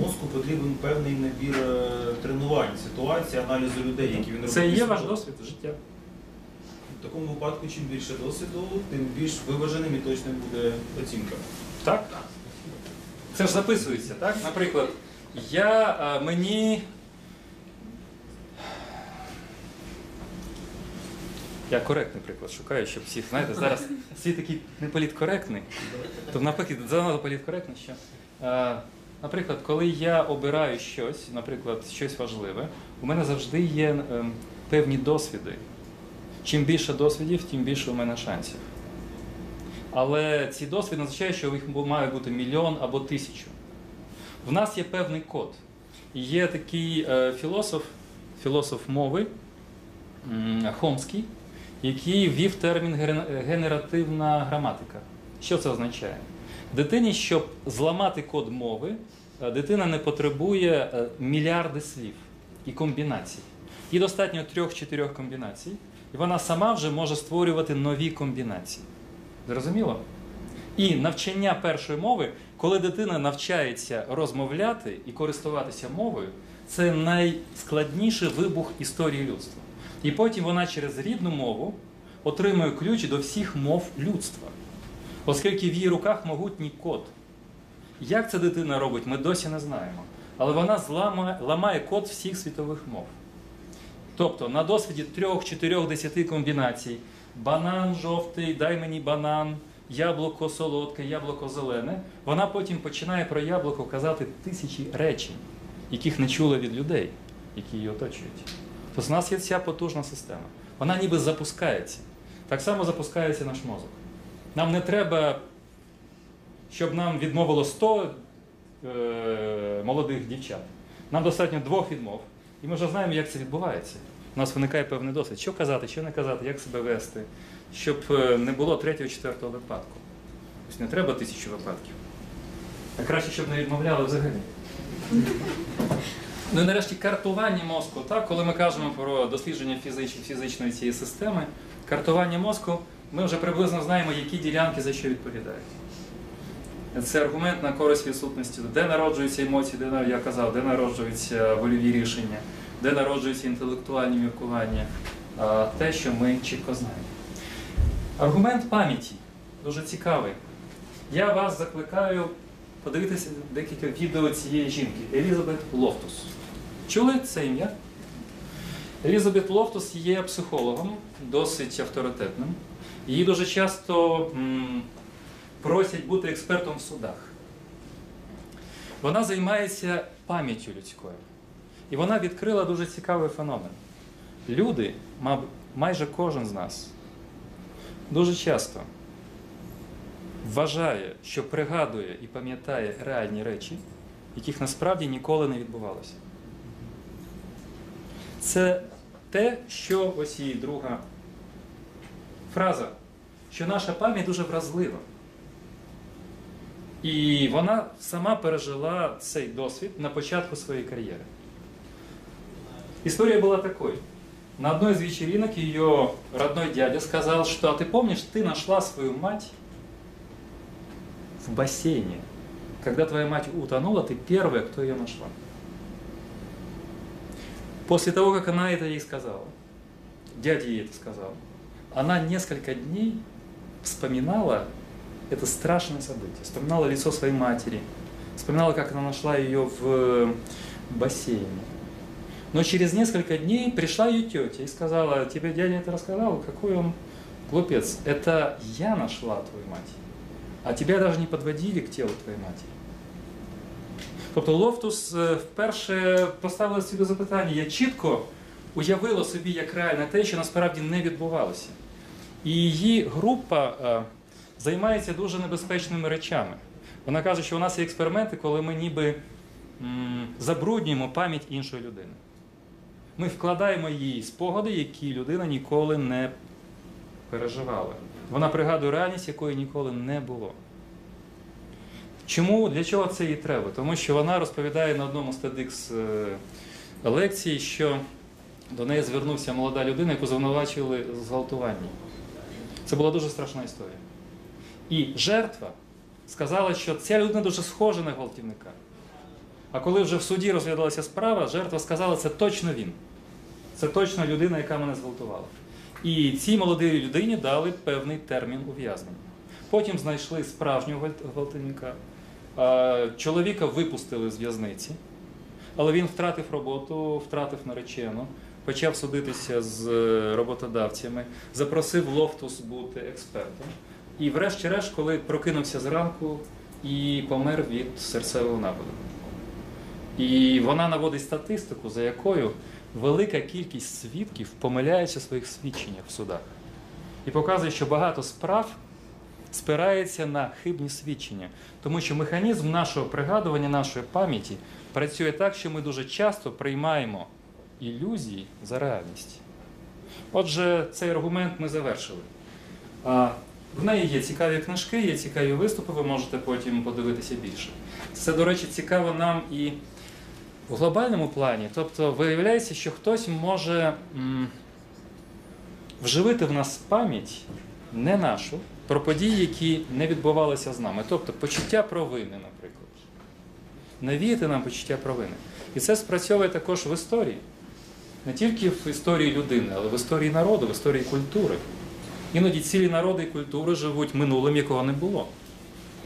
мозку потрібен певний набір е, тренувань, ситуацій, аналізу людей, які він робить. це є ваш досвід життя. В такому випадку, чим більше досвіду, тим більш виваженим і точним буде оцінка. Так? Це ж записується, так? Наприклад, я мені. Я коректний приклад шукаю, щоб всіх, знаєте, зараз світ такий не політкоректний, то навпаки, занадто політкоректний, що. Е, наприклад, коли я обираю щось, наприклад, щось важливе, у мене завжди є ем, певні досвіди. Чим більше досвідів, тим більше у мене шансів. Але ці досвіди означає, що їх має бути мільйон або тисячу. В нас є певний код. Є такий е, філософ, філософ мови Хомський, який ввів термін генеративна граматика. Що це означає? Дитині, щоб зламати код мови, е, дитина не потребує е, мільярди слів і комбінацій. Їй достатньо трьох-чотирьох комбінацій, і вона сама вже може створювати нові комбінації. Зрозуміло? І навчання першої мови, коли дитина навчається розмовляти і користуватися мовою, це найскладніший вибух історії людства. І потім вона через рідну мову отримує ключ до всіх мов людства, оскільки в її руках могутній код. Як це дитина робить, ми досі не знаємо. Але вона зламає, ламає код всіх світових мов. Тобто на досвіді 3-4-10 комбінацій банан жовтий, дай мені банан, яблуко солодке, яблуко зелене, вона потім починає про яблуко казати тисячі речень, яких не чула від людей, які її оточують. Тобто у нас є ця потужна система. Вона ніби запускається. Так само запускається наш мозок. Нам не треба щоб нам відмовило 100 е, молодих дівчат. Нам достатньо двох відмов. І ми вже знаємо, як це відбувається. У нас виникає певний досвід. Що казати, що не казати, як себе вести, щоб е, не було третього, четвертого випадку. Тобто не треба тисячу випадків. А краще, щоб не відмовляли взагалі. Ну і нарешті картування мозку. Так? Коли ми кажемо про дослідження фізич... фізичної цієї системи, картування мозку, ми вже приблизно знаємо, які ділянки за що відповідають. Це аргумент на користь відсутності, де народжуються емоції, де я казав, де народжуються вольові рішення, де народжуються інтелектуальні міркування, те, що ми чітко знаємо. Аргумент пам'яті дуже цікавий. Я вас закликаю подивитися декілька відео цієї жінки Елізабет Лофтус. Чули це ім'я? Елізабет Лофтус є психологом, досить авторитетним. Її дуже часто м, просять бути експертом в судах. Вона займається пам'яттю людською. І вона відкрила дуже цікавий феномен. Люди, майже кожен з нас, дуже часто вважає, що пригадує і пам'ятає реальні речі, яких насправді ніколи не відбувалося. Це те, що ось її друга фраза, що наша пам'ять дуже вразлива. І вона сама пережила цей досвід на початку своей карьеры. История была такой. На одной из вечеринок ее родной дядя сказал, что «А ты помнишь, ты нашла свою мать в бассейне. Когда твоя мать утонула, ты первая, кто ее нашла. После того, как она это ей сказала, дядя ей это сказал, она несколько дней вспоминала это страшное событие. Вспоминала лицо своей матери, вспоминала, как она нашла ее в бассейне. Но через несколько дней пришла ее тетя и сказала, тебе дядя это рассказал, какой он глупец. Это я нашла твою мать, а тебя даже не подводили к телу твоей матери. Тобто Лофтус е, вперше поставила собі запитання, я чітко уявила собі як реальне те, що насправді не відбувалося. І її група е, займається дуже небезпечними речами. Вона каже, що у нас є експерименти, коли ми ніби забруднюємо пам'ять іншої людини. Ми вкладаємо їй спогади, які людина ніколи не переживала. Вона пригадує реальність, якої ніколи не було. Чому для чого це їй треба? Тому що вона розповідає на одному з TEDx е, лекцій, що до неї звернувся молода людина, яку звинувачили в зґвалтуванні. Це була дуже страшна історія. І жертва сказала, що ця людина дуже схожа на гвалтівника. А коли вже в суді розглядалася справа, жертва сказала, це точно він. Це точно людина, яка мене зґвалтувала. І цій молодій людині дали певний термін ув'язнення. Потім знайшли справжнього гвалтівника. А, Чоловіка випустили з в'язниці, але він втратив роботу, втратив наречену, почав судитися з е, роботодавцями, запросив Лофтус бути експертом. І врешті-решт, коли прокинувся зранку і помер від серцевого нападу. І вона наводить статистику, за якою велика кількість свідків помиляється в своїх свідченнях в судах. І показує, що багато справ спирається на хибні свідчення, тому що механізм нашого пригадування, нашої пам'яті працює так, що ми дуже часто приймаємо ілюзії за реальність. Отже, цей аргумент ми завершили. В неї є цікаві книжки, є цікаві виступи, ви можете потім подивитися більше. Це, до речі, цікаво нам і в глобальному плані. Тобто, виявляється, що хтось може м, вживити в нас пам'ять не нашу, про події, які не відбувалися з нами. Тобто почуття провини, наприклад. Навіяти нам почуття провини. І це спрацьовує також в історії. Не тільки в історії людини, але в історії народу, в історії культури. Іноді цілі народи і культури живуть минулим, якого не було.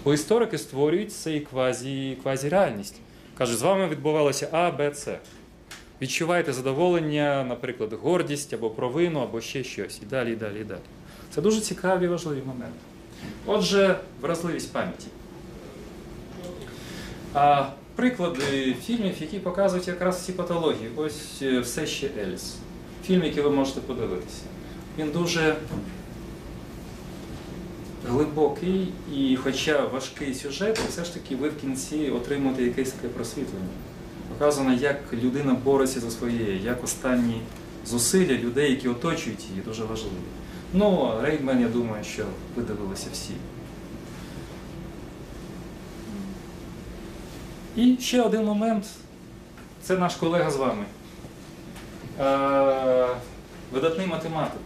Бо історики створюють цей квазі, квазі-реальність. Кажуть, з вами відбувалося А, Б, С. Відчувайте задоволення, наприклад, гордість або провину, або ще щось. І далі, і далі, і далі. Це дуже цікаві і важливі моменти. Отже, вразливість пам'яті. Приклади фільмів, які показують якраз ці патології. Ось е, все ще Еліс. Фільм, який ви можете подивитися. Він дуже глибокий і, хоча важкий сюжет, все ж таки ви в кінці отримуєте якесь таке просвітлення. Показано, як людина бореться за своє, як останні зусилля людей, які оточують її, дуже важливі. Ну, Рейдмен, я думаю, що ви дивилися всі. І ще один момент. Це наш колега з вами. Е, видатний математик.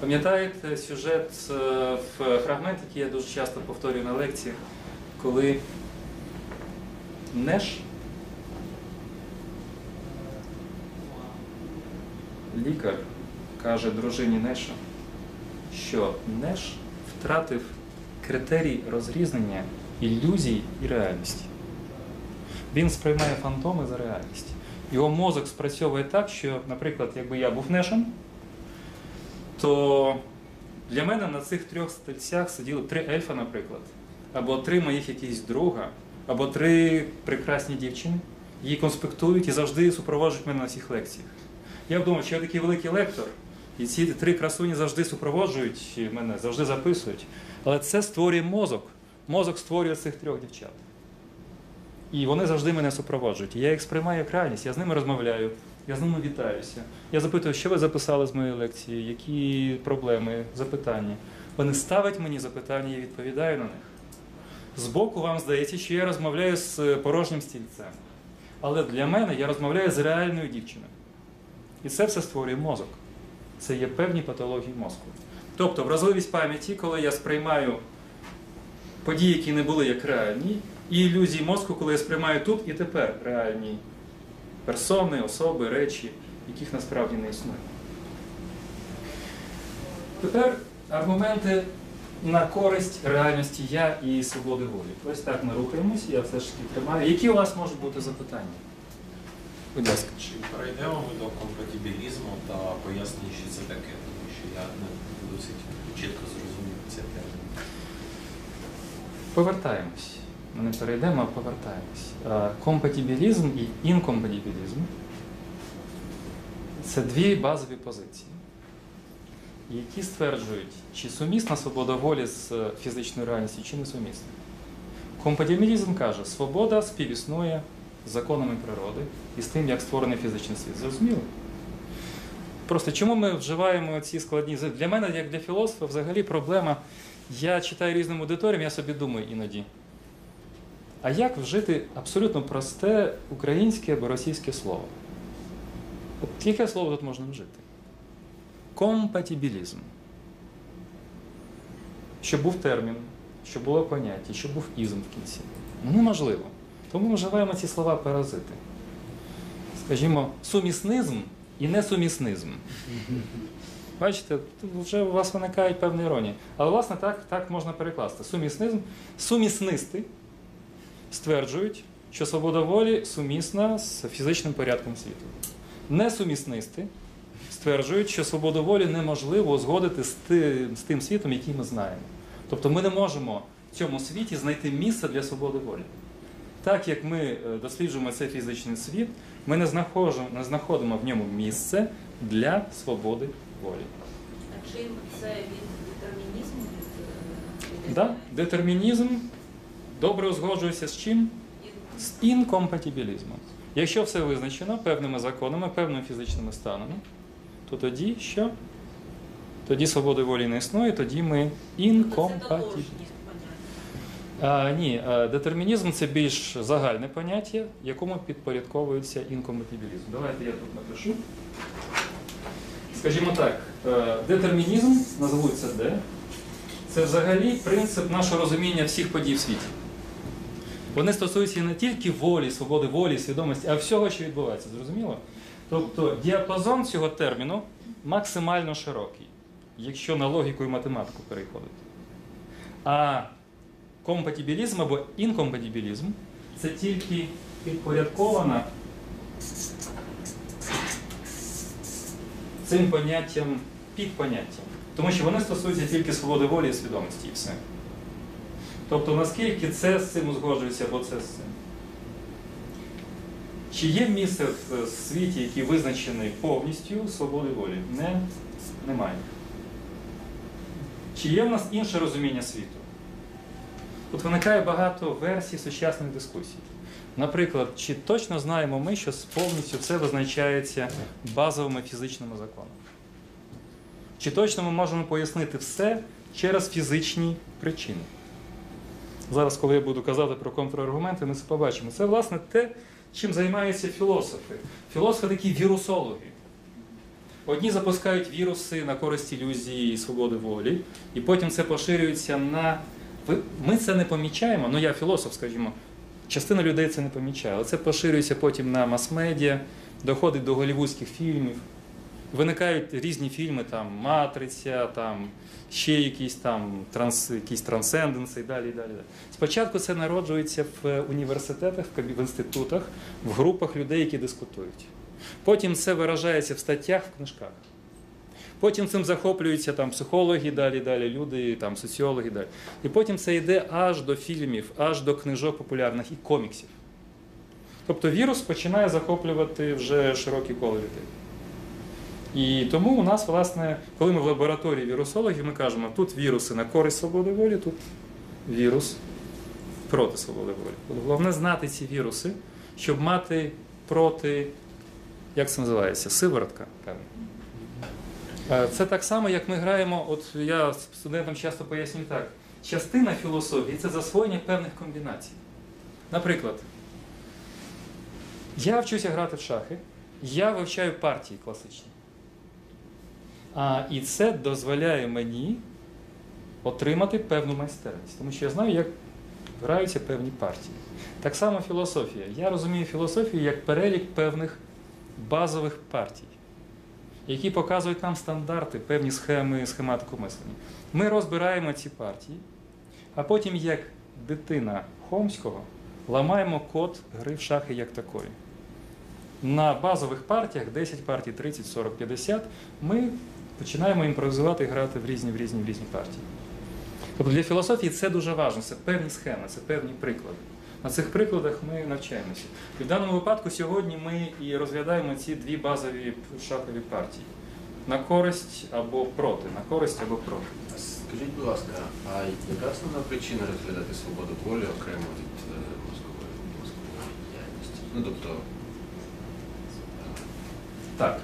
Пам'ятаєте сюжет е, в фрагмент, який я дуже часто повторюю на лекціях, коли Неш лікар каже дружині Неша, що Неш втратив критерій розрізнення ілюзій і реальності. Він сприймає фантоми за реальність. Його мозок спрацьовує так, що, наприклад, якби я був Нешем, то для мене на цих трьох стільцях сиділи три ельфа, наприклад, або три моїх якісь друга, або три прекрасні дівчини, які конспектують і завжди супроводжують мене на всіх лекціях. Я б думав, що я такий великий лектор, і ці три красуні завжди супроводжують мене, завжди записують. Але це створює мозок. Мозок створює цих трьох дівчат. І вони завжди мене супроводжують. І я їх сприймаю як реальність, я з ними розмовляю, я з ними вітаюся. Я запитую, що ви записали з моєї лекції, які проблеми, запитання. Вони ставять мені запитання, я відповідаю на них. Збоку вам здається, що я розмовляю з порожнім стільцем. Але для мене я розмовляю з реальною дівчиною. І це все створює мозок. Це є певні патології мозку. Тобто вразливість пам'яті, коли я сприймаю події, які не були як реальні, і ілюзії мозку, коли я сприймаю тут і тепер реальні персони, особи, речі, яких насправді не існує. Тепер аргументи на користь реальності я і свободи волі. Ось так ми рухаємося, я все ж таки тримаю. Які у вас можуть бути запитання? Будь ласка. Чи перейдемо ми до компатибілізму та пояснення, що це таке, тому що я не досить чітко зрозумів це термін. Повертаємось. Ми не перейдемо, а повертаємось. Е, Компатибілізм і інкомпатибілізм це дві базові позиції, які стверджують, чи сумісна свобода волі з фізичною реальністю, чи не сумісна. Компатибілізм каже, свобода співіснує законами природи і з тим, як створений фізичний світ. Зрозуміло? Просто чому ми вживаємо ці складні Для мене, як для філософа, взагалі проблема. Я читаю різним аудиторіям, я собі думаю іноді. А як вжити абсолютно просте українське або російське слово? От яке слово тут можна вжити? Компатібілізм. Щоб був термін, щоб було поняття, щоб був ізм в кінці. Ну, Неможливо. Тому ми вживаємо ці слова паразити. Скажімо, суміснизм і несуміснизм. Бачите, вже у вас виникає певна іронія. Але, власне, так, так можна перекласти. Суміснизм, суміснисти стверджують, що свобода волі сумісна з фізичним порядком світу. Несуміснисти стверджують, що свободу волі неможливо узгодити з тим, з тим світом, який ми знаємо. Тобто ми не можемо в цьому світі знайти місце для свободи волі. Так як ми е, досліджуємо цей фізичний світ, ми не знаходимо, не знаходимо в ньому місце для свободи волі. А чим це від детермінізму? Від, е, Да? Детермінізм добре узгоджується з чим? З інкомпатібілізмом. Якщо все визначено певними законами, певними фізичними станами, то тоді що? Тоді свободи волі не існує, тоді ми Тобто це інкомпатібілі. тотожність поняття. А, ні, детермінізм це більш загальне поняття, якому підпорядковується інкомпатібілізм. Давайте я тут напишу. Скажімо так, е, детермінізм, це Д, це взагалі принцип нашого розуміння всіх подій в світі. Вони стосуються не тільки волі, свободи волі, свідомості, а всього, що відбувається. Зрозуміло? Тобто діапазон цього терміну максимально широкий, якщо на логіку і математику переходити. А компатібілізм або інкомпатібілізм це тільки підпорядкована цим поняттям підпоняттям. Тому що вони стосуються тільки свободи волі і свідомості і все. Тобто наскільки це з цим узгоджується або це з цим. Чи є місце в світі, який визначений повністю свободи волі? Не, немає. Чи є в нас інше розуміння світу? Тут виникає багато версій сучасних дискусій. Наприклад, чи точно знаємо ми, що повністю це визначається базовими фізичними законами? Чи точно ми можемо пояснити все через фізичні причини? Зараз, коли я буду казати про контраргументи, ми це побачимо. Це, власне, те, чим займаються філософи. Філософи такі вірусологи. Одні запускають віруси на користь ілюзії і свободи волі, і потім це поширюється на. Ми це не помічаємо, ну я філософ, скажімо, частина людей це не помічає, але це поширюється потім на мас-медіа, доходить до голівудських фільмів. Виникають різні фільми, там Матриця, там ще якісь там транс, якісь трансценденси і далі, і далі. Спочатку це народжується в університетах, в інститутах, в групах людей, які дискутують. Потім це виражається в статтях, в книжках. Потім цим захоплюються там психологи, далі, далі, люди, там соціологи, далі. І потім це йде аж до фільмів, аж до книжок популярних і коміксів. Тобто вірус починає захоплювати вже широкі коло людей. І тому у нас, власне, коли ми в лабораторії вірусологів, ми кажемо, тут віруси на користь свободи волі, тут вірус проти свободи волі. Головне знати ці віруси, щоб мати проти, як це називається, сиворотка. певна. Е, Це так само, як ми граємо, от я студентам часто пояснюю так. Частина філософії це засвоєння певних комбінацій. Наприклад, я вчуся грати в шахи, я вивчаю партії класичні. А, і це дозволяє мені отримати певну майстерність, тому що я знаю, як граються певні партії. Так само філософія. Я розумію філософію як перелік певних базових партій, які показують нам стандарти, певні схеми, схематику мислення. Ми розбираємо ці партії, а потім, як дитина Хомського, ламаємо код гри в шахи як такої. На базових партіях 10 партій, 30, 40, 50 ми починаємо імпровізувати і грати в різні, в різні, в різні партії. Тобто для філософії це дуже важливо, це певні схеми, це певні приклади. На цих прикладах ми навчаємося. І в даному випадку сьогодні ми і розглядаємо ці дві базові шахові партії на користь або проти, на користь або проти. Скажіть, будь ласка, а яка основна причина розглядати свободу волі окремо від е, мозкової, мозкової діяльності? Ну, тобто, е, Так.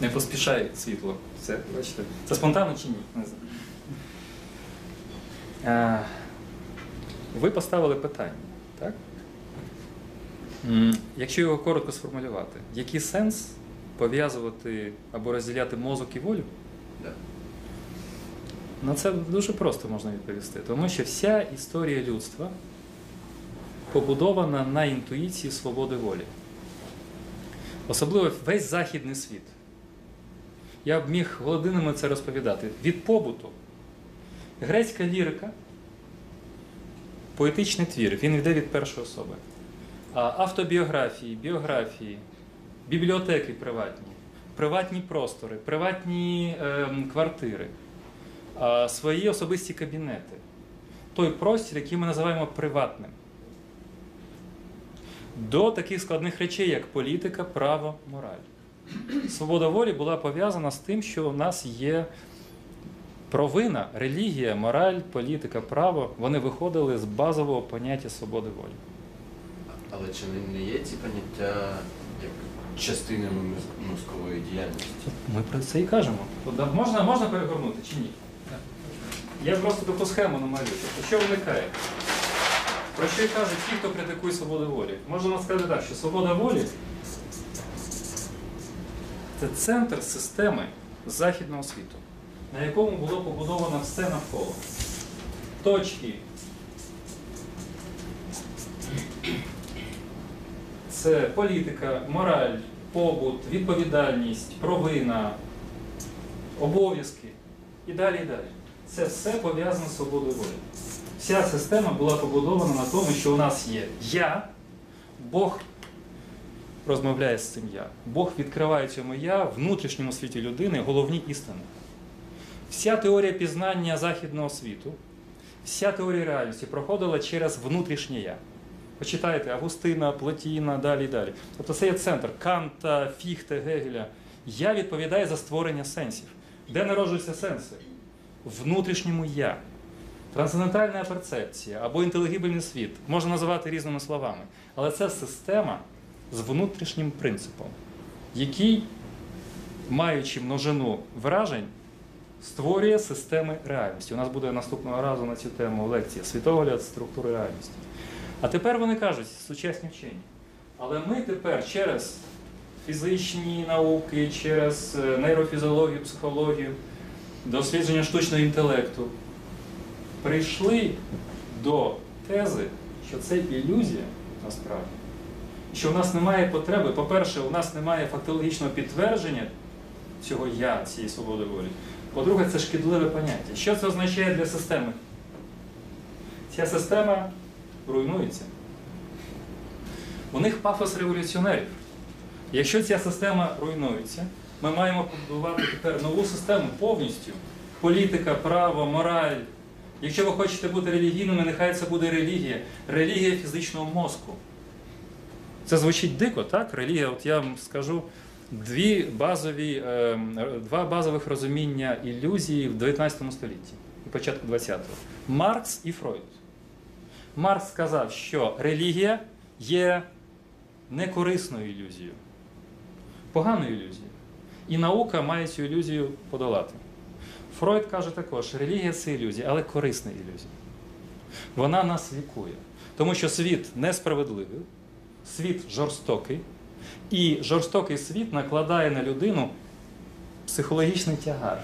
Не поспішай світло. Це, бачите, це спонтанно чи ні? Не знаю. Ви поставили питання, так? Якщо його коротко сформулювати, який сенс пов'язувати або розділяти мозок і волю? да. На це дуже просто можна відповісти, тому що вся історія людства побудована на інтуїції свободи волі. Особливо весь західний світ. Я б міг годинами це розповідати. Від побуту. Грецька лірика, поетичний твір, він йде від першої особи. Автобіографії, біографії, бібліотеки приватні, приватні простори, приватні ем, квартири, а, свої особисті кабінети. Той простір, який ми називаємо приватним. До таких складних речей, як політика, право, мораль. Свобода волі була пов'язана з тим, що у нас є провина, релігія, мораль, політика, право. Вони виходили з базового поняття свободи волі. Але чи не- не є ці поняття як частинами мозк- мозкової діяльності? Ми про це і кажемо. От, Можна, можна перегорнути чи ні? Я просто таку схему намалюю. Тобто, що виникає? Про що й кажуть ті, хто критикує свободу волі? Можна сказати так, що свобода волі це центр системи західного світу, на якому було побудовано все навколо. Точки. Це політика, мораль, побут, відповідальність, провина, обов'язки і далі і далі. Це все пов'язано з свободою волі. Вся система була побудована на тому, що у нас є я, Бог розмовляє з цим я. Бог відкриває цьому я внутрішньому світі людини головні істини. Вся теорія пізнання західного світу, вся теорія реальності проходила через внутрішнє я. Почитайте Августина, Платіна, далі і далі. Тобто це є центр Канта, Фіхте, Гегеля. Я відповідаю за створення сенсів. Де народжуються сенси? Внутрішньому я. Трансцендентальна перцепція або інтелігібельний світ можна називати різними словами. Але це система з внутрішнім принципом, який, маючи множину вражень, створює системи реальності. У нас буде наступного разу на цю тему лекція світогляд структури реальності. А тепер вони кажуть, сучасні вчені. Але ми тепер через фізичні науки, через е, нейрофізіологію, психологію, дослідження штучного інтелекту прийшли до тези, що це ілюзія насправді. Що в нас немає потреби, по-перше, у нас немає фактологічного підтвердження цього я, цієї свободи волі. По-друге, це шкідливе поняття. Що це означає для системи? Ця система руйнується. У них пафос революціонерів. Якщо ця система руйнується, ми маємо побудувати тепер нову систему повністю. Політика, право, мораль. Якщо ви хочете бути релігійними, нехай це буде релігія. Релігія фізичного мозку. Це звучить дико, так? Релігія, от я вам скажу, дві базові, е, два базових розуміння ілюзії в 19 столітті і початку 20-го. Маркс і Фройд. Маркс сказав, що релігія є некорисною ілюзією, поганою ілюзією. І наука має цю ілюзію подолати. Фройд каже також, релігія це ілюзія, але корисна ілюзія. Вона нас лікує. Тому що світ несправедливий, світ жорстокий, і жорстокий світ накладає на людину психологічний тягар.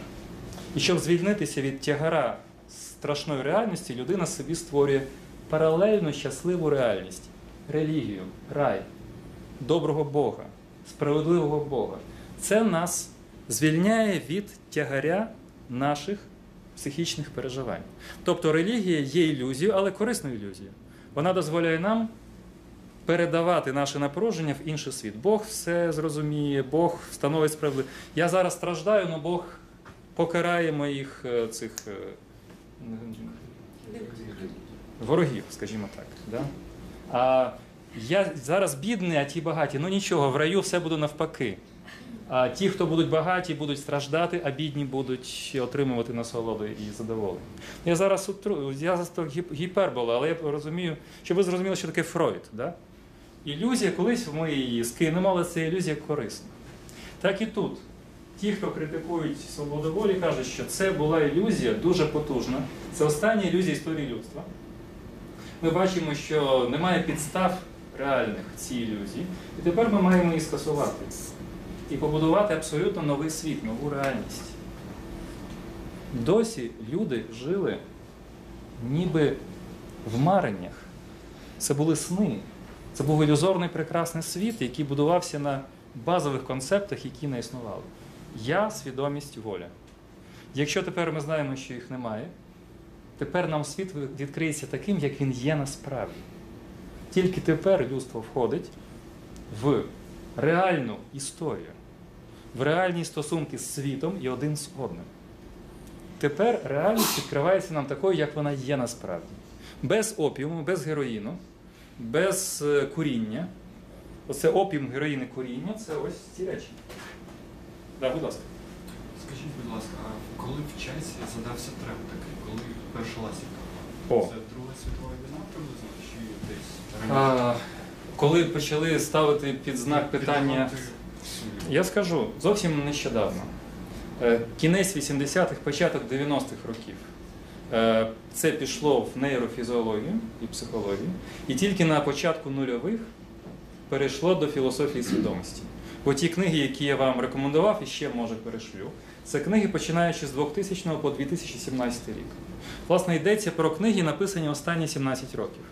І щоб звільнитися від тягара страшної реальності, людина собі створює паралельно щасливу реальність, релігію, рай, доброго Бога, справедливого Бога. Це нас звільняє від тягаря наших психічних переживань. Тобто релігія є ілюзією, але корисною ілюзією. Вона дозволяє нам передавати наше напруження в інший світ. Бог все зрозуміє, Бог встановить справедливість. Я зараз страждаю, але Бог покарає моїх е, цих е, ворогів, скажімо так. Да? А я зараз бідний, а ті багаті. Ну нічого, в раю все буде навпаки. А ті, хто будуть багаті, будуть страждати, а бідні будуть отримувати насолоду і задоволення. Я зараз я зараз гіпербола, але я розумію, щоб ви зрозуміли, що таке Фройд. Да? Ілюзія, колись ми її скинемо, але це ілюзія корисна. Так і тут. Ті, хто критикують свободу волі, кажуть, що це була ілюзія дуже потужна. Це остання ілюзія історії людства. Ми бачимо, що немає підстав реальних цій ілюзії, і тепер ми маємо її скасувати і побудувати абсолютно новий світ, нову реальність. Досі люди жили ніби в мареннях. Це були сни. Це був ілюзорний прекрасний світ, який будувався на базових концептах, які не існували. Я, свідомість, воля. Якщо тепер ми знаємо, що їх немає, тепер нам світ відкриється таким, як він є насправді. Тільки тепер людство входить в реальну історію, в реальні стосунки з світом і один з одним. Тепер реальність відкривається нам такою, як вона є насправді. Без опіуму, без героїну, без е, куріння. Оце опіум, героїн і куріння це ось ці речі. Так, будь ласка. Скажіть, будь ласка, а коли в часі задався тренд такий, коли перша ласівка? О. Це Друга світова війна приблизно чи десь раніше? А, коли почали ставити під знак питання. Я скажу зовсім нещодавно. Е, Кінець 80-х, початок 90-х років. Е, Це пішло в нейрофізіологію і психологію. І тільки на початку нульових перейшло до філософії свідомості. Бо ті книги, які я вам рекомендував і ще може перешлю, це книги починаючи з 2000 по 2017 рік. Власне, йдеться про книги, написані останні 17 років.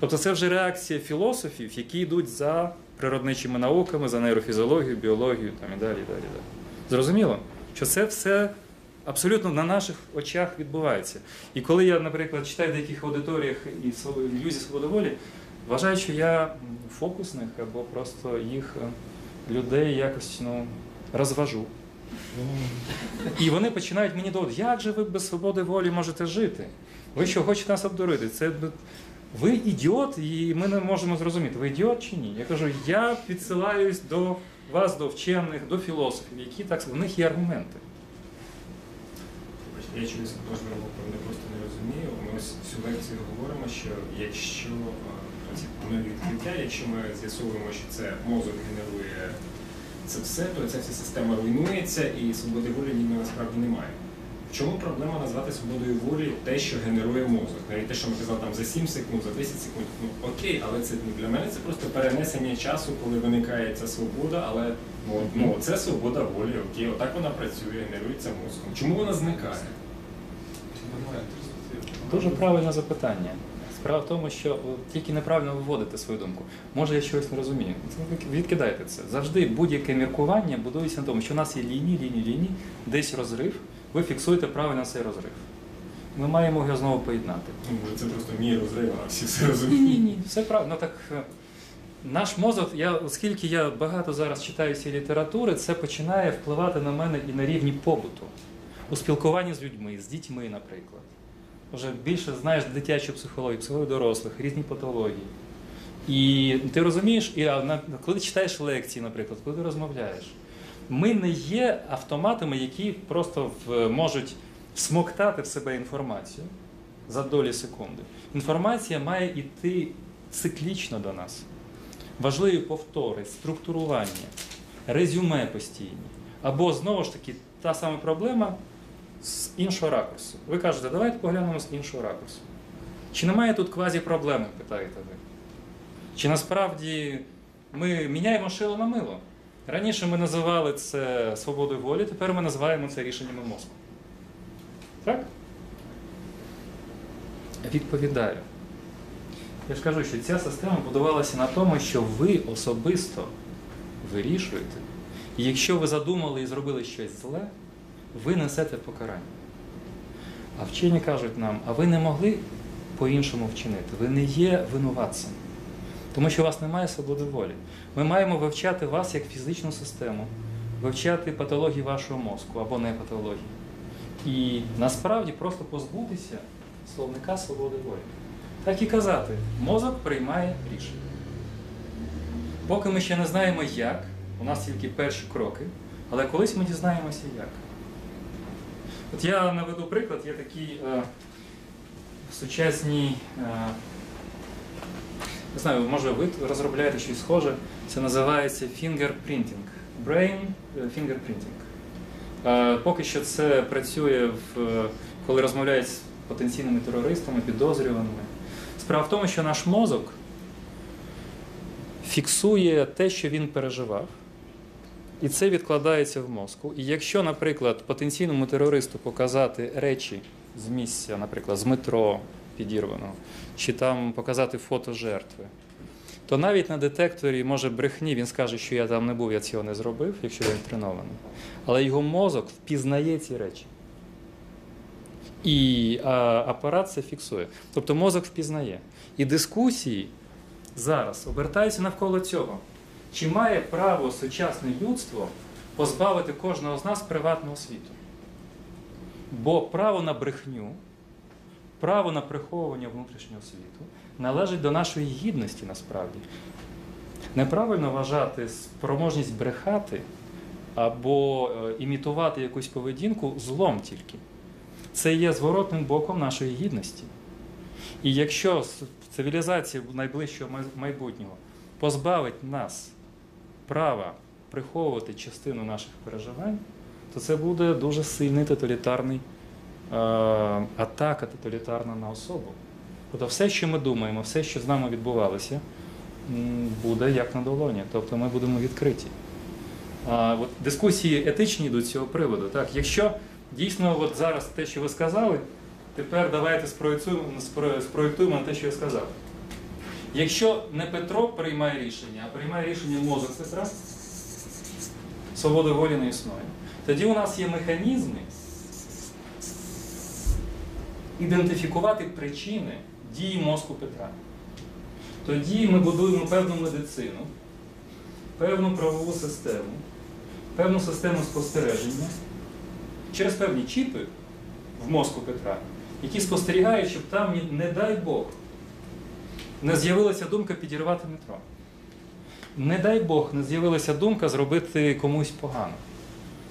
Тобто це вже реакція філософів, які йдуть за природничими науками, за нейрофізіологією, біологією там, і далі, далі, далі. Зрозуміло, що це все абсолютно на наших очах відбувається. І коли я, наприклад, читаю в деяких аудиторіях і ілюзії свободи волі, вважаю, що я м, фокусник або просто їх е, людей якось ну, розважу. І вони починають мені доводити, як же ви без свободи волі можете жити? Ви що, хочете нас обдурити? Це ну, ви ідіот, і ми не можемо зрозуміти, ви ідіот чи ні. Я кажу, я підсилаюсь до вас, до вчених, до філософів, які так в них є аргументи. Я чогось можливо певне просто не розумію. Ми всю лекцію говоримо, що якщо е, нові відкриття, якщо ми з'ясовуємо, що це мозок генерує це все, то ця вся система руйнується і свободи волі ніби насправді немає. Чому проблема назвати свободою волі те, що генерує мозок? Навіть те, що ми казали там за 7 секунд, за 10 секунд. Ну окей, але це для мене це просто перенесення часу, коли виникає ця свобода, але ну, ну це свобода волі, окей, отак вона працює, генерується мозком. Чому вона зникає? Дуже правильне запитання. Справа в тому, що тільки неправильно виводите свою думку. Може, я щось не розумію. Відкидайте це. Завжди будь-яке міркування будується на тому, що у нас є лінії, лінії, лінії, десь розрив. Ви фіксуєте правильно цей розрив. Ми маємо його знову поєднати. Ну, може, це просто мій розрив, а всі все розуміють. ні, ні, все правильно. Ну, так, е, наш мозок, я, оскільки я багато зараз читаю цієї літератури, це починає впливати на мене і на рівні побуту. У спілкуванні з людьми, з дітьми, наприклад. Вже більше знаєш дитячу психологію, психологію дорослих, різні патології. І ти розумієш, і коли ти читаєш лекції, наприклад, коли ти розмовляєш, ми не є автоматами, які просто можуть смоктати в себе інформацію за долі секунди. Інформація має йти циклічно до нас. Важливі повтори, структурування, резюме постійні. Або знову ж таки та сама проблема з іншого ракурсу. Ви кажете, давайте поглянемо з іншого ракурсу. Чи немає тут квазі-проблеми, питаєте ви? Чи насправді ми міняємо шило на мило? Раніше ми називали це свободою волі, тепер ми називаємо це рішеннями мозку. Так? Відповідаю. Я ж кажу, що ця система будувалася на тому, що ви особисто вирішуєте. І якщо ви задумали і зробили щось зле, ви несете покарання. А вчені кажуть нам, а ви не могли по-іншому вчинити. Ви не є винуватцем. Тому що у вас немає свободи волі. Ми маємо вивчати вас як фізичну систему, вивчати патології вашого мозку або не патології. І насправді просто позбутися словника свободи волі. Так і казати, мозок приймає рішення. Поки ми ще не знаємо як, у нас тільки перші кроки, але колись ми дізнаємося як. От я наведу приклад, є такий е, сучасні, е, не знаю, може ви розробляєте щось схоже, це називається fingerprinting. Brain fingerprinting. Е, Поки що це працює, в, коли розмовляють з потенційними терористами, підозрюваними. Справа в тому, що наш мозок фіксує те, що він переживав, і це відкладається в мозку. І якщо, наприклад, потенційному терористу показати речі з місця, наприклад, з метро підірваного, чи там показати фото жертви, то навіть на детекторі може брехні, він скаже, що я там не був, я цього не зробив, якщо він тренований. Але його мозок впізнає ці речі. І а, апарат це фіксує. Тобто мозок впізнає. І дискусії зараз обертаються навколо цього. Чи має право сучасне людство позбавити кожного з нас приватного світу? Бо право на брехню, право на приховування внутрішнього світу належить до нашої гідності насправді. Неправильно вважати спроможність брехати або е, імітувати якусь поведінку злом тільки. Це є зворотним боком нашої гідності. І якщо цивілізація найближчого майбутнього позбавить нас права приховувати частину наших переживань, то це буде дуже сильний тоталітарний е, атака тоталітарна на особу. Тобто все, що ми думаємо, все, що з нами відбувалося, буде як на долоні. Тобто ми будемо відкриті. А, от дискусії етичні йдуть з цього приводу. Так, якщо дійсно от зараз те, що ви сказали, тепер давайте спроєктуємо, спроєктуємо на те, що я сказав. Якщо не Петро приймає рішення, а приймає рішення мозок Петра, свободи волі не існує. Тоді у нас є механізми ідентифікувати причини дії мозку Петра. Тоді ми будуємо певну медицину, певну правову систему, певну систему спостереження через певні чіпи в мозку Петра, які спостерігають, щоб там, не дай Бог, не з'явилася думка підірвати метро. Не дай Бог, не з'явилася думка зробити комусь погано.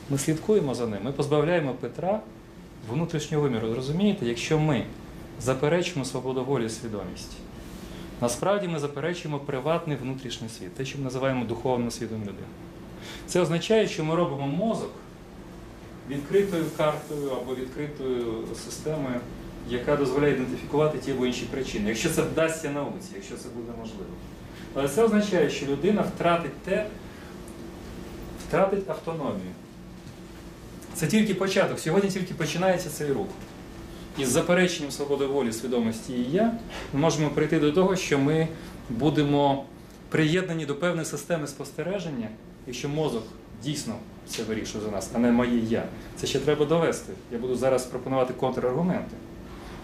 Ми слідкуємо за ним, ми позбавляємо Петра внутрішнього виміру. Розумієте, якщо ми заперечуємо свободу волі і свідомість, насправді ми заперечуємо приватний внутрішній світ, те, що ми називаємо духовним світом людини. Це означає, що ми робимо мозок відкритою картою або відкритою системою, яка дозволяє ідентифікувати ті або інші причини, якщо це вдасться науці, якщо це буде можливо. Але це означає, що людина втратить те, втратить автономію. Це тільки початок. Сьогодні тільки починається цей рух. Із запереченням свободи волі, свідомості і я ми можемо прийти до того, що ми будемо приєднані до певної системи спостереження, якщо мозок дійсно це вирішує за нас, а не моє я. Це ще треба довести. Я буду зараз пропонувати контраргументи.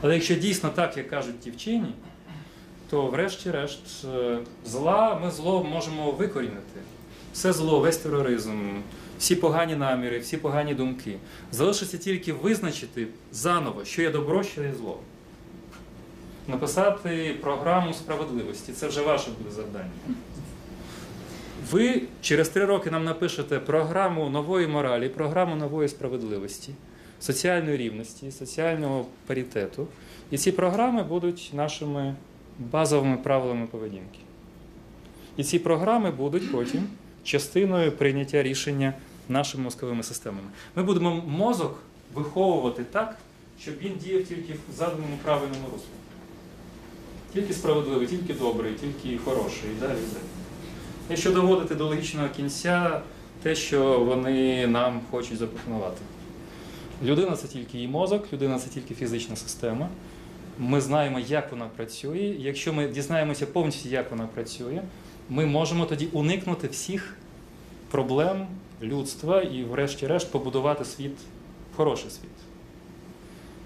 Але якщо дійсно так, як кажуть ті вчені, то врешті-решт е, зла ми зло можемо викорінити. Все зло, весь тероризм, всі погані наміри, всі погані думки. Залишиться тільки визначити заново, що є добро, що є зло. Написати програму справедливості це вже ваше буде завдання. Ви через три роки нам напишете програму нової моралі, програму нової справедливості, соціальної рівності, соціального паритету. І ці програми будуть нашими базовими правилами поведінки. І ці програми будуть потім частиною прийняття рішення нашими мозковими системами. Ми будемо мозок виховувати так, щоб він діяв тільки в заданому правильному руслі. Тільки справедливий, тільки добрий, тільки хороший і далі. і далі. Якщо доводити до логічного кінця те, що вони нам хочуть запропонувати. Людина це тільки її мозок, людина це тільки фізична система. Ми знаємо, як вона працює. Якщо ми дізнаємося повністю, як вона працює, ми можемо тоді уникнути всіх проблем людства і, врешті-решт, побудувати світ, хороший світ.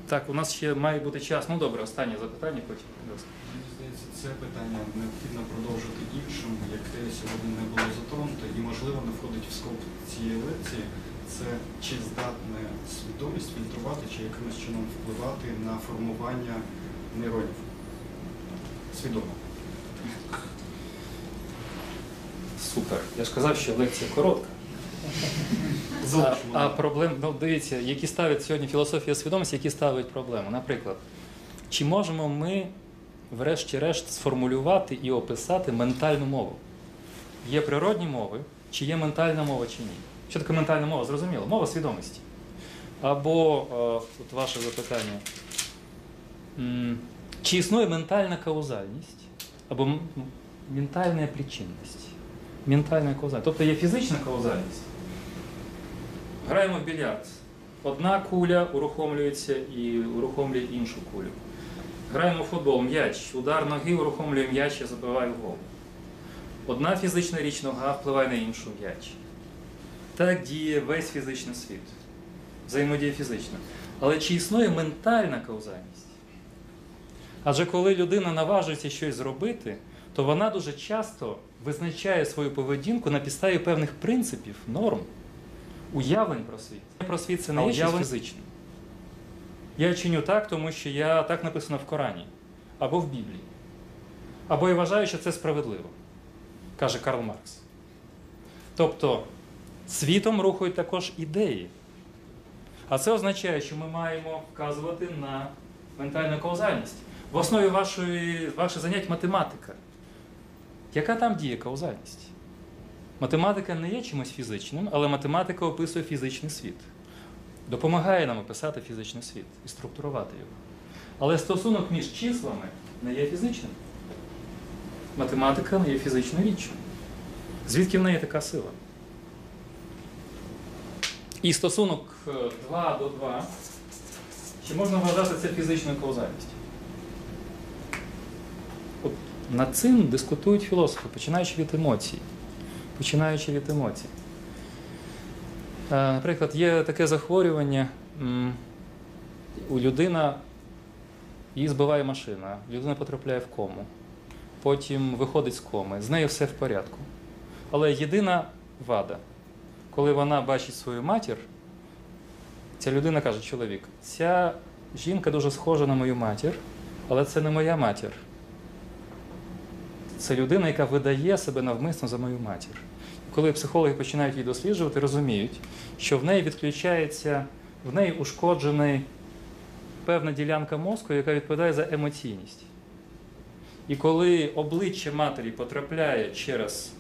Так, у нас ще має бути час. Ну добре, останнє запитання, потім. Мені здається, це питання необхідно продовжити іншим, яке сьогодні не було затронуто і, можливо, не входить в скоп цієї лекції. Це чи здатне свідомість фільтрувати, чи якимось чином впливати на формування нейронів. Свідомо. Супер. Я ж казав, що лекція коротка. А, а проблем, ну дивіться, які ставлять сьогодні філософія свідомості, які ставлять проблеми. Наприклад, чи можемо ми, врешті-решт, сформулювати і описати ментальну мову? Є природні мови, чи є ментальна мова, чи ні? Що таке ментальна мова? Зрозуміло, мова свідомості. Або е, от ваше запитання. Чи існує ментальна каузальність або ментальна причинність? Ментальна каузальність. Тобто є фізична каузальність. Граємо в більярд. Одна куля урухомлюється і урухомлює іншу кулю. Граємо в футбол, м'яч. Удар ноги урухомлює м'яч і забиває гол. Одна фізична річ нога впливає на іншу м'яч. Так діє весь фізичний світ. Взаємодія фізична. Але чи існує ментальна каузальність? Адже коли людина наважується щось зробити, то вона дуже часто визначає свою поведінку на підставі певних принципів, норм, уявлень про світ. Про світ це не є щось фізичне. Я чиню так, тому що я так написано в Корані або в Біблії. Або я вважаю, що це справедливо, каже Карл Маркс. Тобто світом рухають також ідеї. А це означає, що ми маємо вказувати на ментальну каузальність. В основі вашої, ваших занять математика. Яка там діє каузальність? Математика не є чимось фізичним, але математика описує фізичний світ. Допомагає нам описати фізичний світ і структурувати його. Але стосунок між числами не є фізичним. Математика не є фізичною річчю. Звідки в неї така сила? І стосунок е, 2 до 2, чи можна вважати це фізичною каузальністю? От над цим дискутують філософи, починаючи від емоцій. Починаючи від емоцій. Е, Наприклад, є таке захворювання, у людина її збиває машина, людина потрапляє в кому, потім виходить з коми, з нею все в порядку. Але єдина вада, коли вона бачить свою матір, ця людина каже, чоловік, ця жінка дуже схожа на мою матір, але це не моя матір. Це людина, яка видає себе навмисно за мою матір. Коли психологи починають її досліджувати, розуміють, що в неї відключається, в неї ушкоджений певна ділянка мозку, яка відповідає за емоційність. І коли обличчя матері потрапляє через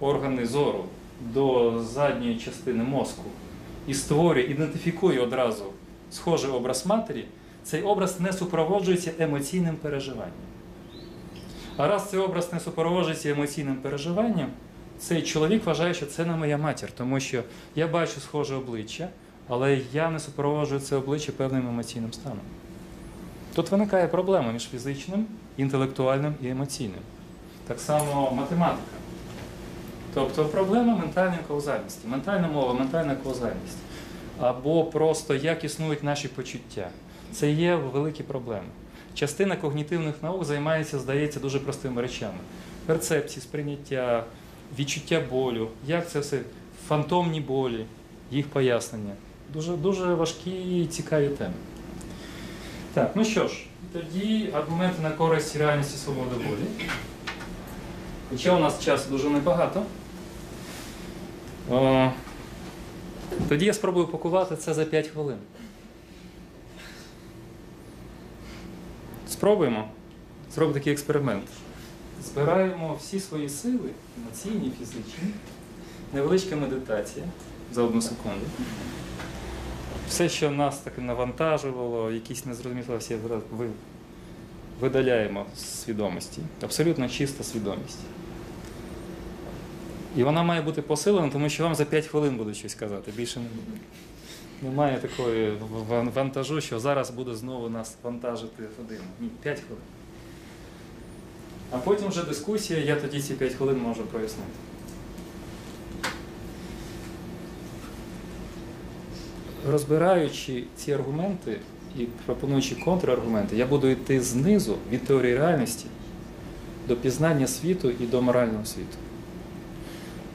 органи зору до задньої частини мозку і створює, ідентифікує одразу схожий образ матері, цей образ не супроводжується емоційним переживанням. А раз цей образ не супроводжується емоційним переживанням, цей чоловік вважає, що це не моя матір, тому що я бачу схоже обличчя, але я не супроводжую це обличчя певним емоційним станом. Тут виникає проблема між фізичним, інтелектуальним і емоційним. Так само математика. Тобто проблема ментальної каузальності, ментальна мова, ментальна каузальність. Або просто як існують наші почуття. Це є великі проблеми. Частина когнітивних наук займається, здається, дуже простими речами: перцепції, сприйняття, відчуття болю, як це все, фантомні болі, їх пояснення. Дуже, дуже важкі і цікаві теми. Так, ну що ж, тоді аргументи на користь реальності свободи волі. Хоча у нас часу дуже небагато. О, тоді я спробую пакувати це за 5 хвилин. Спробуємо. Зробимо такий експеримент. Збираємо всі свої сили, емоційні, фізичні, невеличка медитація за одну секунду. Все, що нас таки навантажувало, якісь ви видаляємо з свідомості. Абсолютно чиста свідомість. І вона має бути посилена, тому що вам за 5 хвилин будуть щось казати. Більше не буде. Немає такої вантажу, що зараз буде знову нас вантажити годину. Ні, 5 хвилин. А потім вже дискусія, я тоді ці 5 хвилин можу прояснити. Розбираючи ці аргументи і пропонуючи контраргументи, я буду йти знизу від теорії реальності до пізнання світу і до морального світу.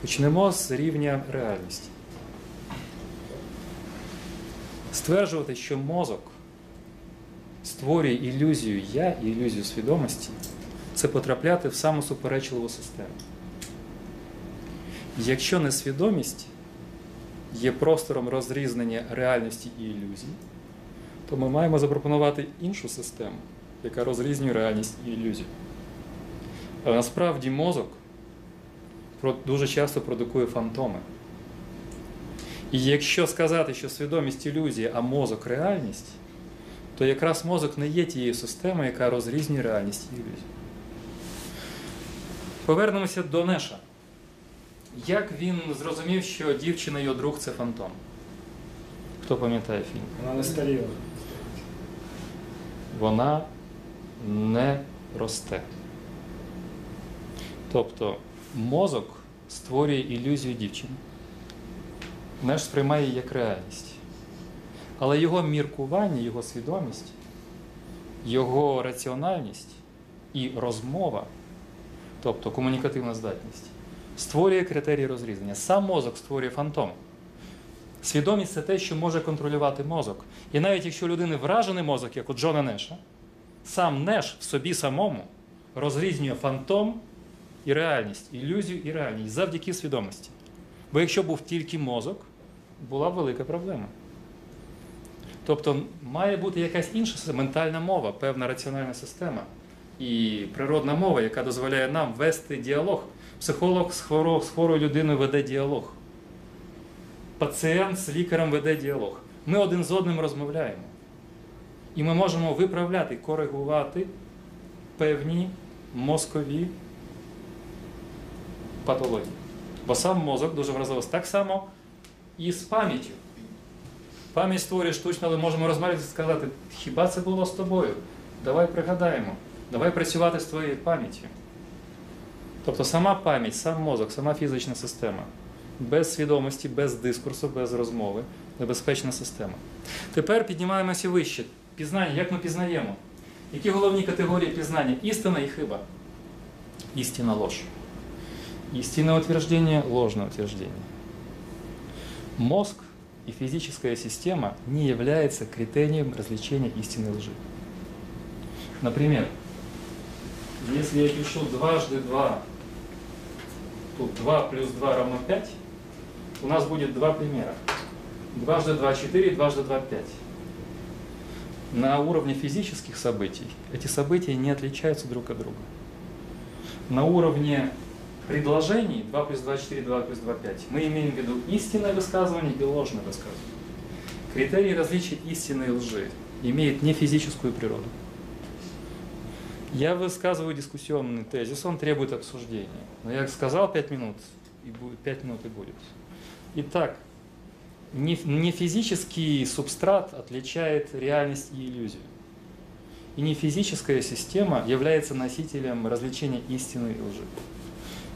Почнемо з рівня реальності. Стверджувати, що мозок створює ілюзію я і ілюзію свідомості, це потрапляти в саму суперечливу систему. Якщо несвідомість є простором розрізнення реальності і ілюзій, то ми маємо запропонувати іншу систему, яка розрізнює реальність і ілюзію. Але насправді мозок дуже часто продукує фантоми. І якщо сказати, що свідомість ілюзія, а мозок реальність, то якраз мозок не є тією системою, яка розрізнює реальність і ілюзію. Повернемося до Неша. Як він зрозумів, що дівчина його друг це фантом? Хто пам'ятає фільм? Вона не старіла. Вона не росте. Тобто мозок створює ілюзію дівчини. Неш сприймає її як реальність. Але його міркування, його свідомість, його раціональність і розмова, тобто комунікативна здатність, створює критерії розрізнення. Сам мозок створює фантом. Свідомість це те, що може контролювати мозок. І навіть якщо у людини вражений мозок, як у Джона Неша, сам Неш в собі самому розрізнює фантом і реальність, ілюзію і реальність завдяки свідомості. Бо якщо був тільки мозок, була б велика проблема. Тобто має бути якась інша ментальна мова, певна раціональна система і природна мова, яка дозволяє нам вести діалог. Психолог з хворо- з хворою людиною веде діалог. Пацієнт з лікарем веде діалог. Ми один з одним розмовляємо. І ми можемо виправляти, коригувати певні мозкові патології. Бо сам мозок дуже вразливий. Так само і з пам'яттю. Пам'ять створює штучно, але можемо розмовляти і сказати, хіба це було з тобою? Давай пригадаємо, давай працювати з твоєю пам'яттю. Тобто сама пам'ять, сам мозок, сама фізична система. Без свідомості, без дискурсу, без розмови, небезпечна система. Тепер піднімаємося вище. Пізнання, як ми пізнаємо? Які головні категорії пізнання? Істина і хиба. Істина ложь. Истинное утверждение, ложное утверждение. Мозг и физическая система не являются критерием развлечения истинной лжи. Например, если я пишу дважды 2, тут 2 плюс 2 равно 5, у нас будет два примера. Дважды 2 – 4, дважды 2 – 5. на уровне физических событий эти события не отличаются друг от друга. На уровне предложений 2 плюс 2, 4, 2 плюс 2, 5 мы имеем в виду истинное высказывание и ложное высказывание. Критерий различия истины и лжи имеет не физическую природу. Я высказываю дискуссионный тезис, он требует обсуждения. Но я сказал 5 минут, и будет 5 минут и будет. Итак, не, не физический субстрат отличает реальность и иллюзию. И не физическая система является носителем развлечения истины и лжи.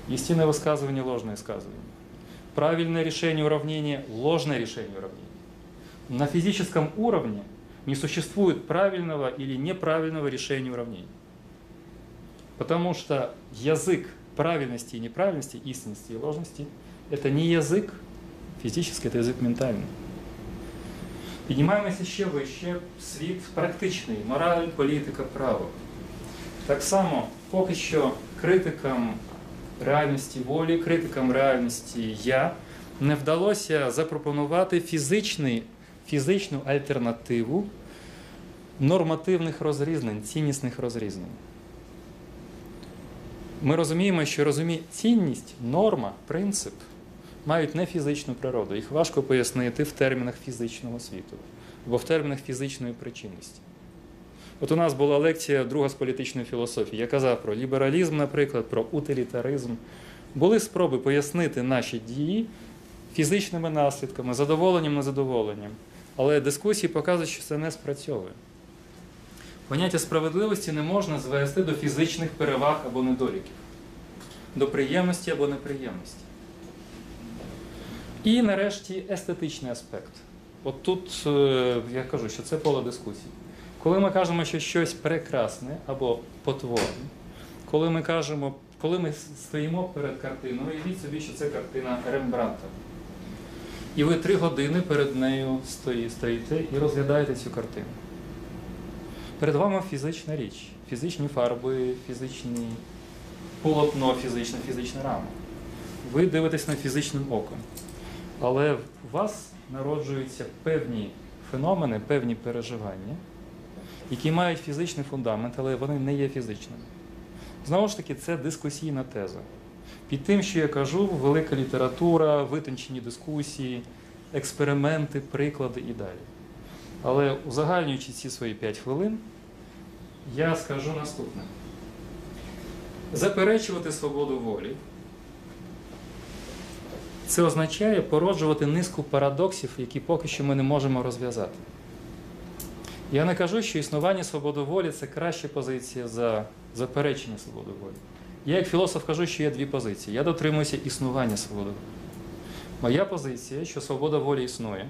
Истинное высказывание – ложное высказывание. Правильное решение уравнения – ложное решение уравнения. На физическом уровне не существует правильного или неправильного решения уравнений. Потому что язык правильности и неправильности, истинности и ложности – это не язык фізичний, це язик ментальний. Піднімаємося ще вище в світ практичний, мораль, політика, право. Так само, поки що критикам реальності волі, критикам реальності я не вдалося запропонувати фізичний, фізичну альтернативу нормативних розрізнень, ціннісних розрізнень. Ми розуміємо, що розумі... цінність, норма, принцип мають не фізичну природу. Їх важко пояснити в термінах фізичного світу або в термінах фізичної причинності. От у нас була лекція друга з політичної філософії. Я казав про лібералізм, наприклад, про утилітаризм. Були спроби пояснити наші дії фізичними наслідками, задоволенням, незадоволенням. Але дискусії показують, що це не спрацьовує. Поняття справедливості не можна звести до фізичних переваг або недоліків, до приємності або неприємності. І нарешті естетичний аспект. От тут е, я кажу, що це поле дискусії. Коли ми кажемо, що щось прекрасне або потворне, коли ми кажемо, коли ми стоїмо перед картиною, уявіть собі, що це картина Рембранта. І ви три години перед нею стоїте і розглядаєте цю картину. Перед вами фізична річ, фізичні фарби, фізичні полотно, фізична, фізична рама. Ви дивитесь на фізичним оком. Але у вас народжуються певні феномени, певні переживання, які мають фізичний фундамент, але вони не є фізичними. Знову ж таки, це дискусійна теза. Під тим, що я кажу, велика література, витончені дискусії, експерименти, приклади і далі. Але узагальнюючи ці свої 5 хвилин, я скажу наступне: заперечувати свободу волі. Це означає породжувати низку парадоксів, які поки що ми не можемо розв'язати. Я не кажу, що існування свободи волі це краща позиція за заперечення свободи волі. Я, як філософ, кажу, що є дві позиції. Я дотримуюся існування свободи волі. Моя позиція, що свобода волі існує,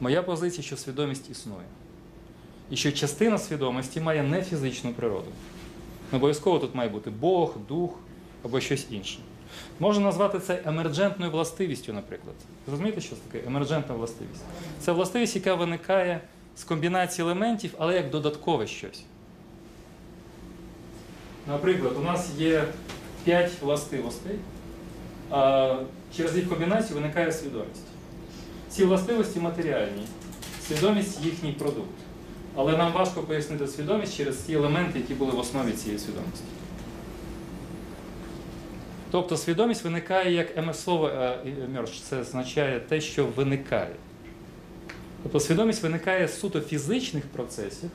моя позиція, що свідомість існує. І що частина свідомості має не фізичну природу. Обов'язково тут має бути Бог, дух або щось інше. Можна назвати це емерджентною властивістю, наприклад. Розумієте, що це таке емерджентна властивість? Це властивість, яка виникає з комбінації елементів, але як додаткове щось. Наприклад, у нас є 5 властивостей, а через їх комбінацію виникає свідомість. Ці властивості матеріальні, свідомість їхній продукт. Але нам важко пояснити свідомість через ті елементи, які були в основі цієї свідомості. Тобто свідомість виникає як ем, слово emerge, це означає те, що виникає. Тобто свідомість виникає з суто фізичних процесів,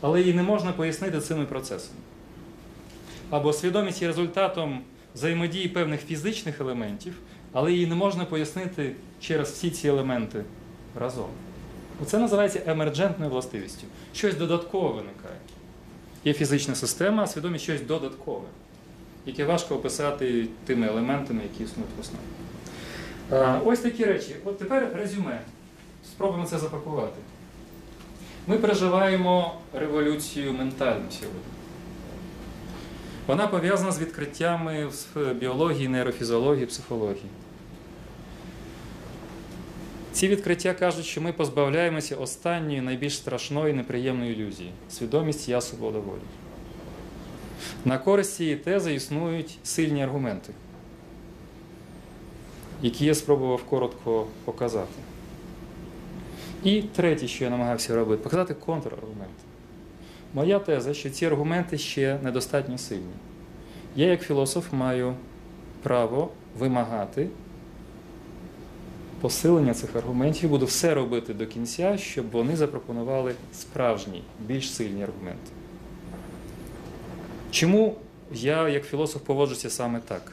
але її не можна пояснити цими процесами. Або свідомість є результатом взаємодії певних фізичних елементів, але її не можна пояснити через всі ці елементи разом. Це називається емерджентною властивістю. Щось додаткове виникає. Є фізична система, а свідомість щось додаткове яке важко описати тими елементами, які існують в основі. Ось такі речі. От тепер резюме. Спробуємо це запакувати. Ми переживаємо революцію ментальну сьогодні. Вона пов'язана з відкриттями в біології, нейрофізіології, психології. Ці відкриття кажуть, що ми позбавляємося останньої найбільш страшної неприємної ілюзії свідомість я свобода волі. На користь цієї тези існують сильні аргументи, які я спробував коротко показати. І третє, що я намагався робити, показати контраргумент. Моя теза, що ці аргументи ще недостатньо сильні. Я, як філософ, маю право вимагати посилення цих аргументів, і буду все робити до кінця, щоб вони запропонували справжні, більш сильні аргументи. Чому я, як філософ, поводжуся саме так?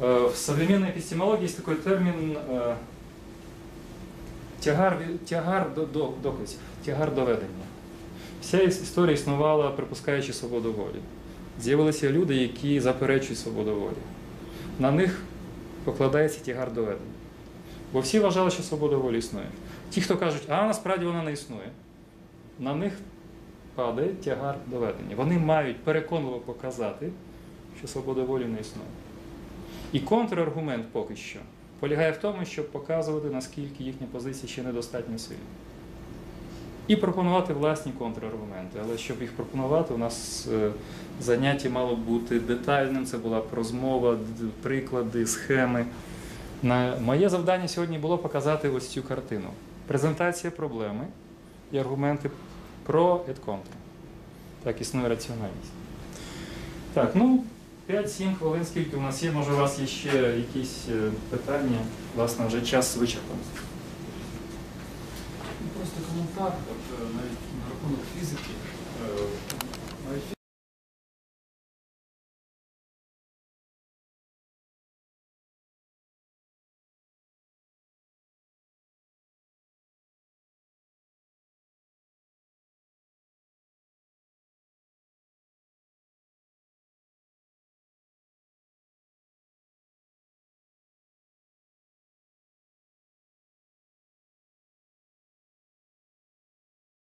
Э, В современной эпистемологии есть такой термин э, тягар, тягар до, до, доказів, тягар доведення. Вся історія існувала, припускаючи свободу волі. З'явилися люди, які заперечують свободу волі. На них покладається тягар доведення. Бо всі вважали, що свобода волі існує. Ті, хто кажуть, а насправді вона не існує, на них падає тягар доведення. Вони мають переконливо показати, що свобода волі не існує. І контраргумент поки що полягає в тому, щоб показувати, наскільки їхня позиція ще недостатньо сильна. І пропонувати власні контраргументи. Але щоб їх пропонувати, у нас е, заняття мало бути детальним, це була б розмова, приклади, схеми. Моє завдання сьогодні було показати ось цю картину. Презентація проблеми і аргументи про et contra. Так існує раціональність. Так, ну 5-7 хвилин, скільки у нас є, може у вас є ще якісь е, питання, власне, вже час вичерпаний. Просто коментар, е, навіть на рахунок фізики.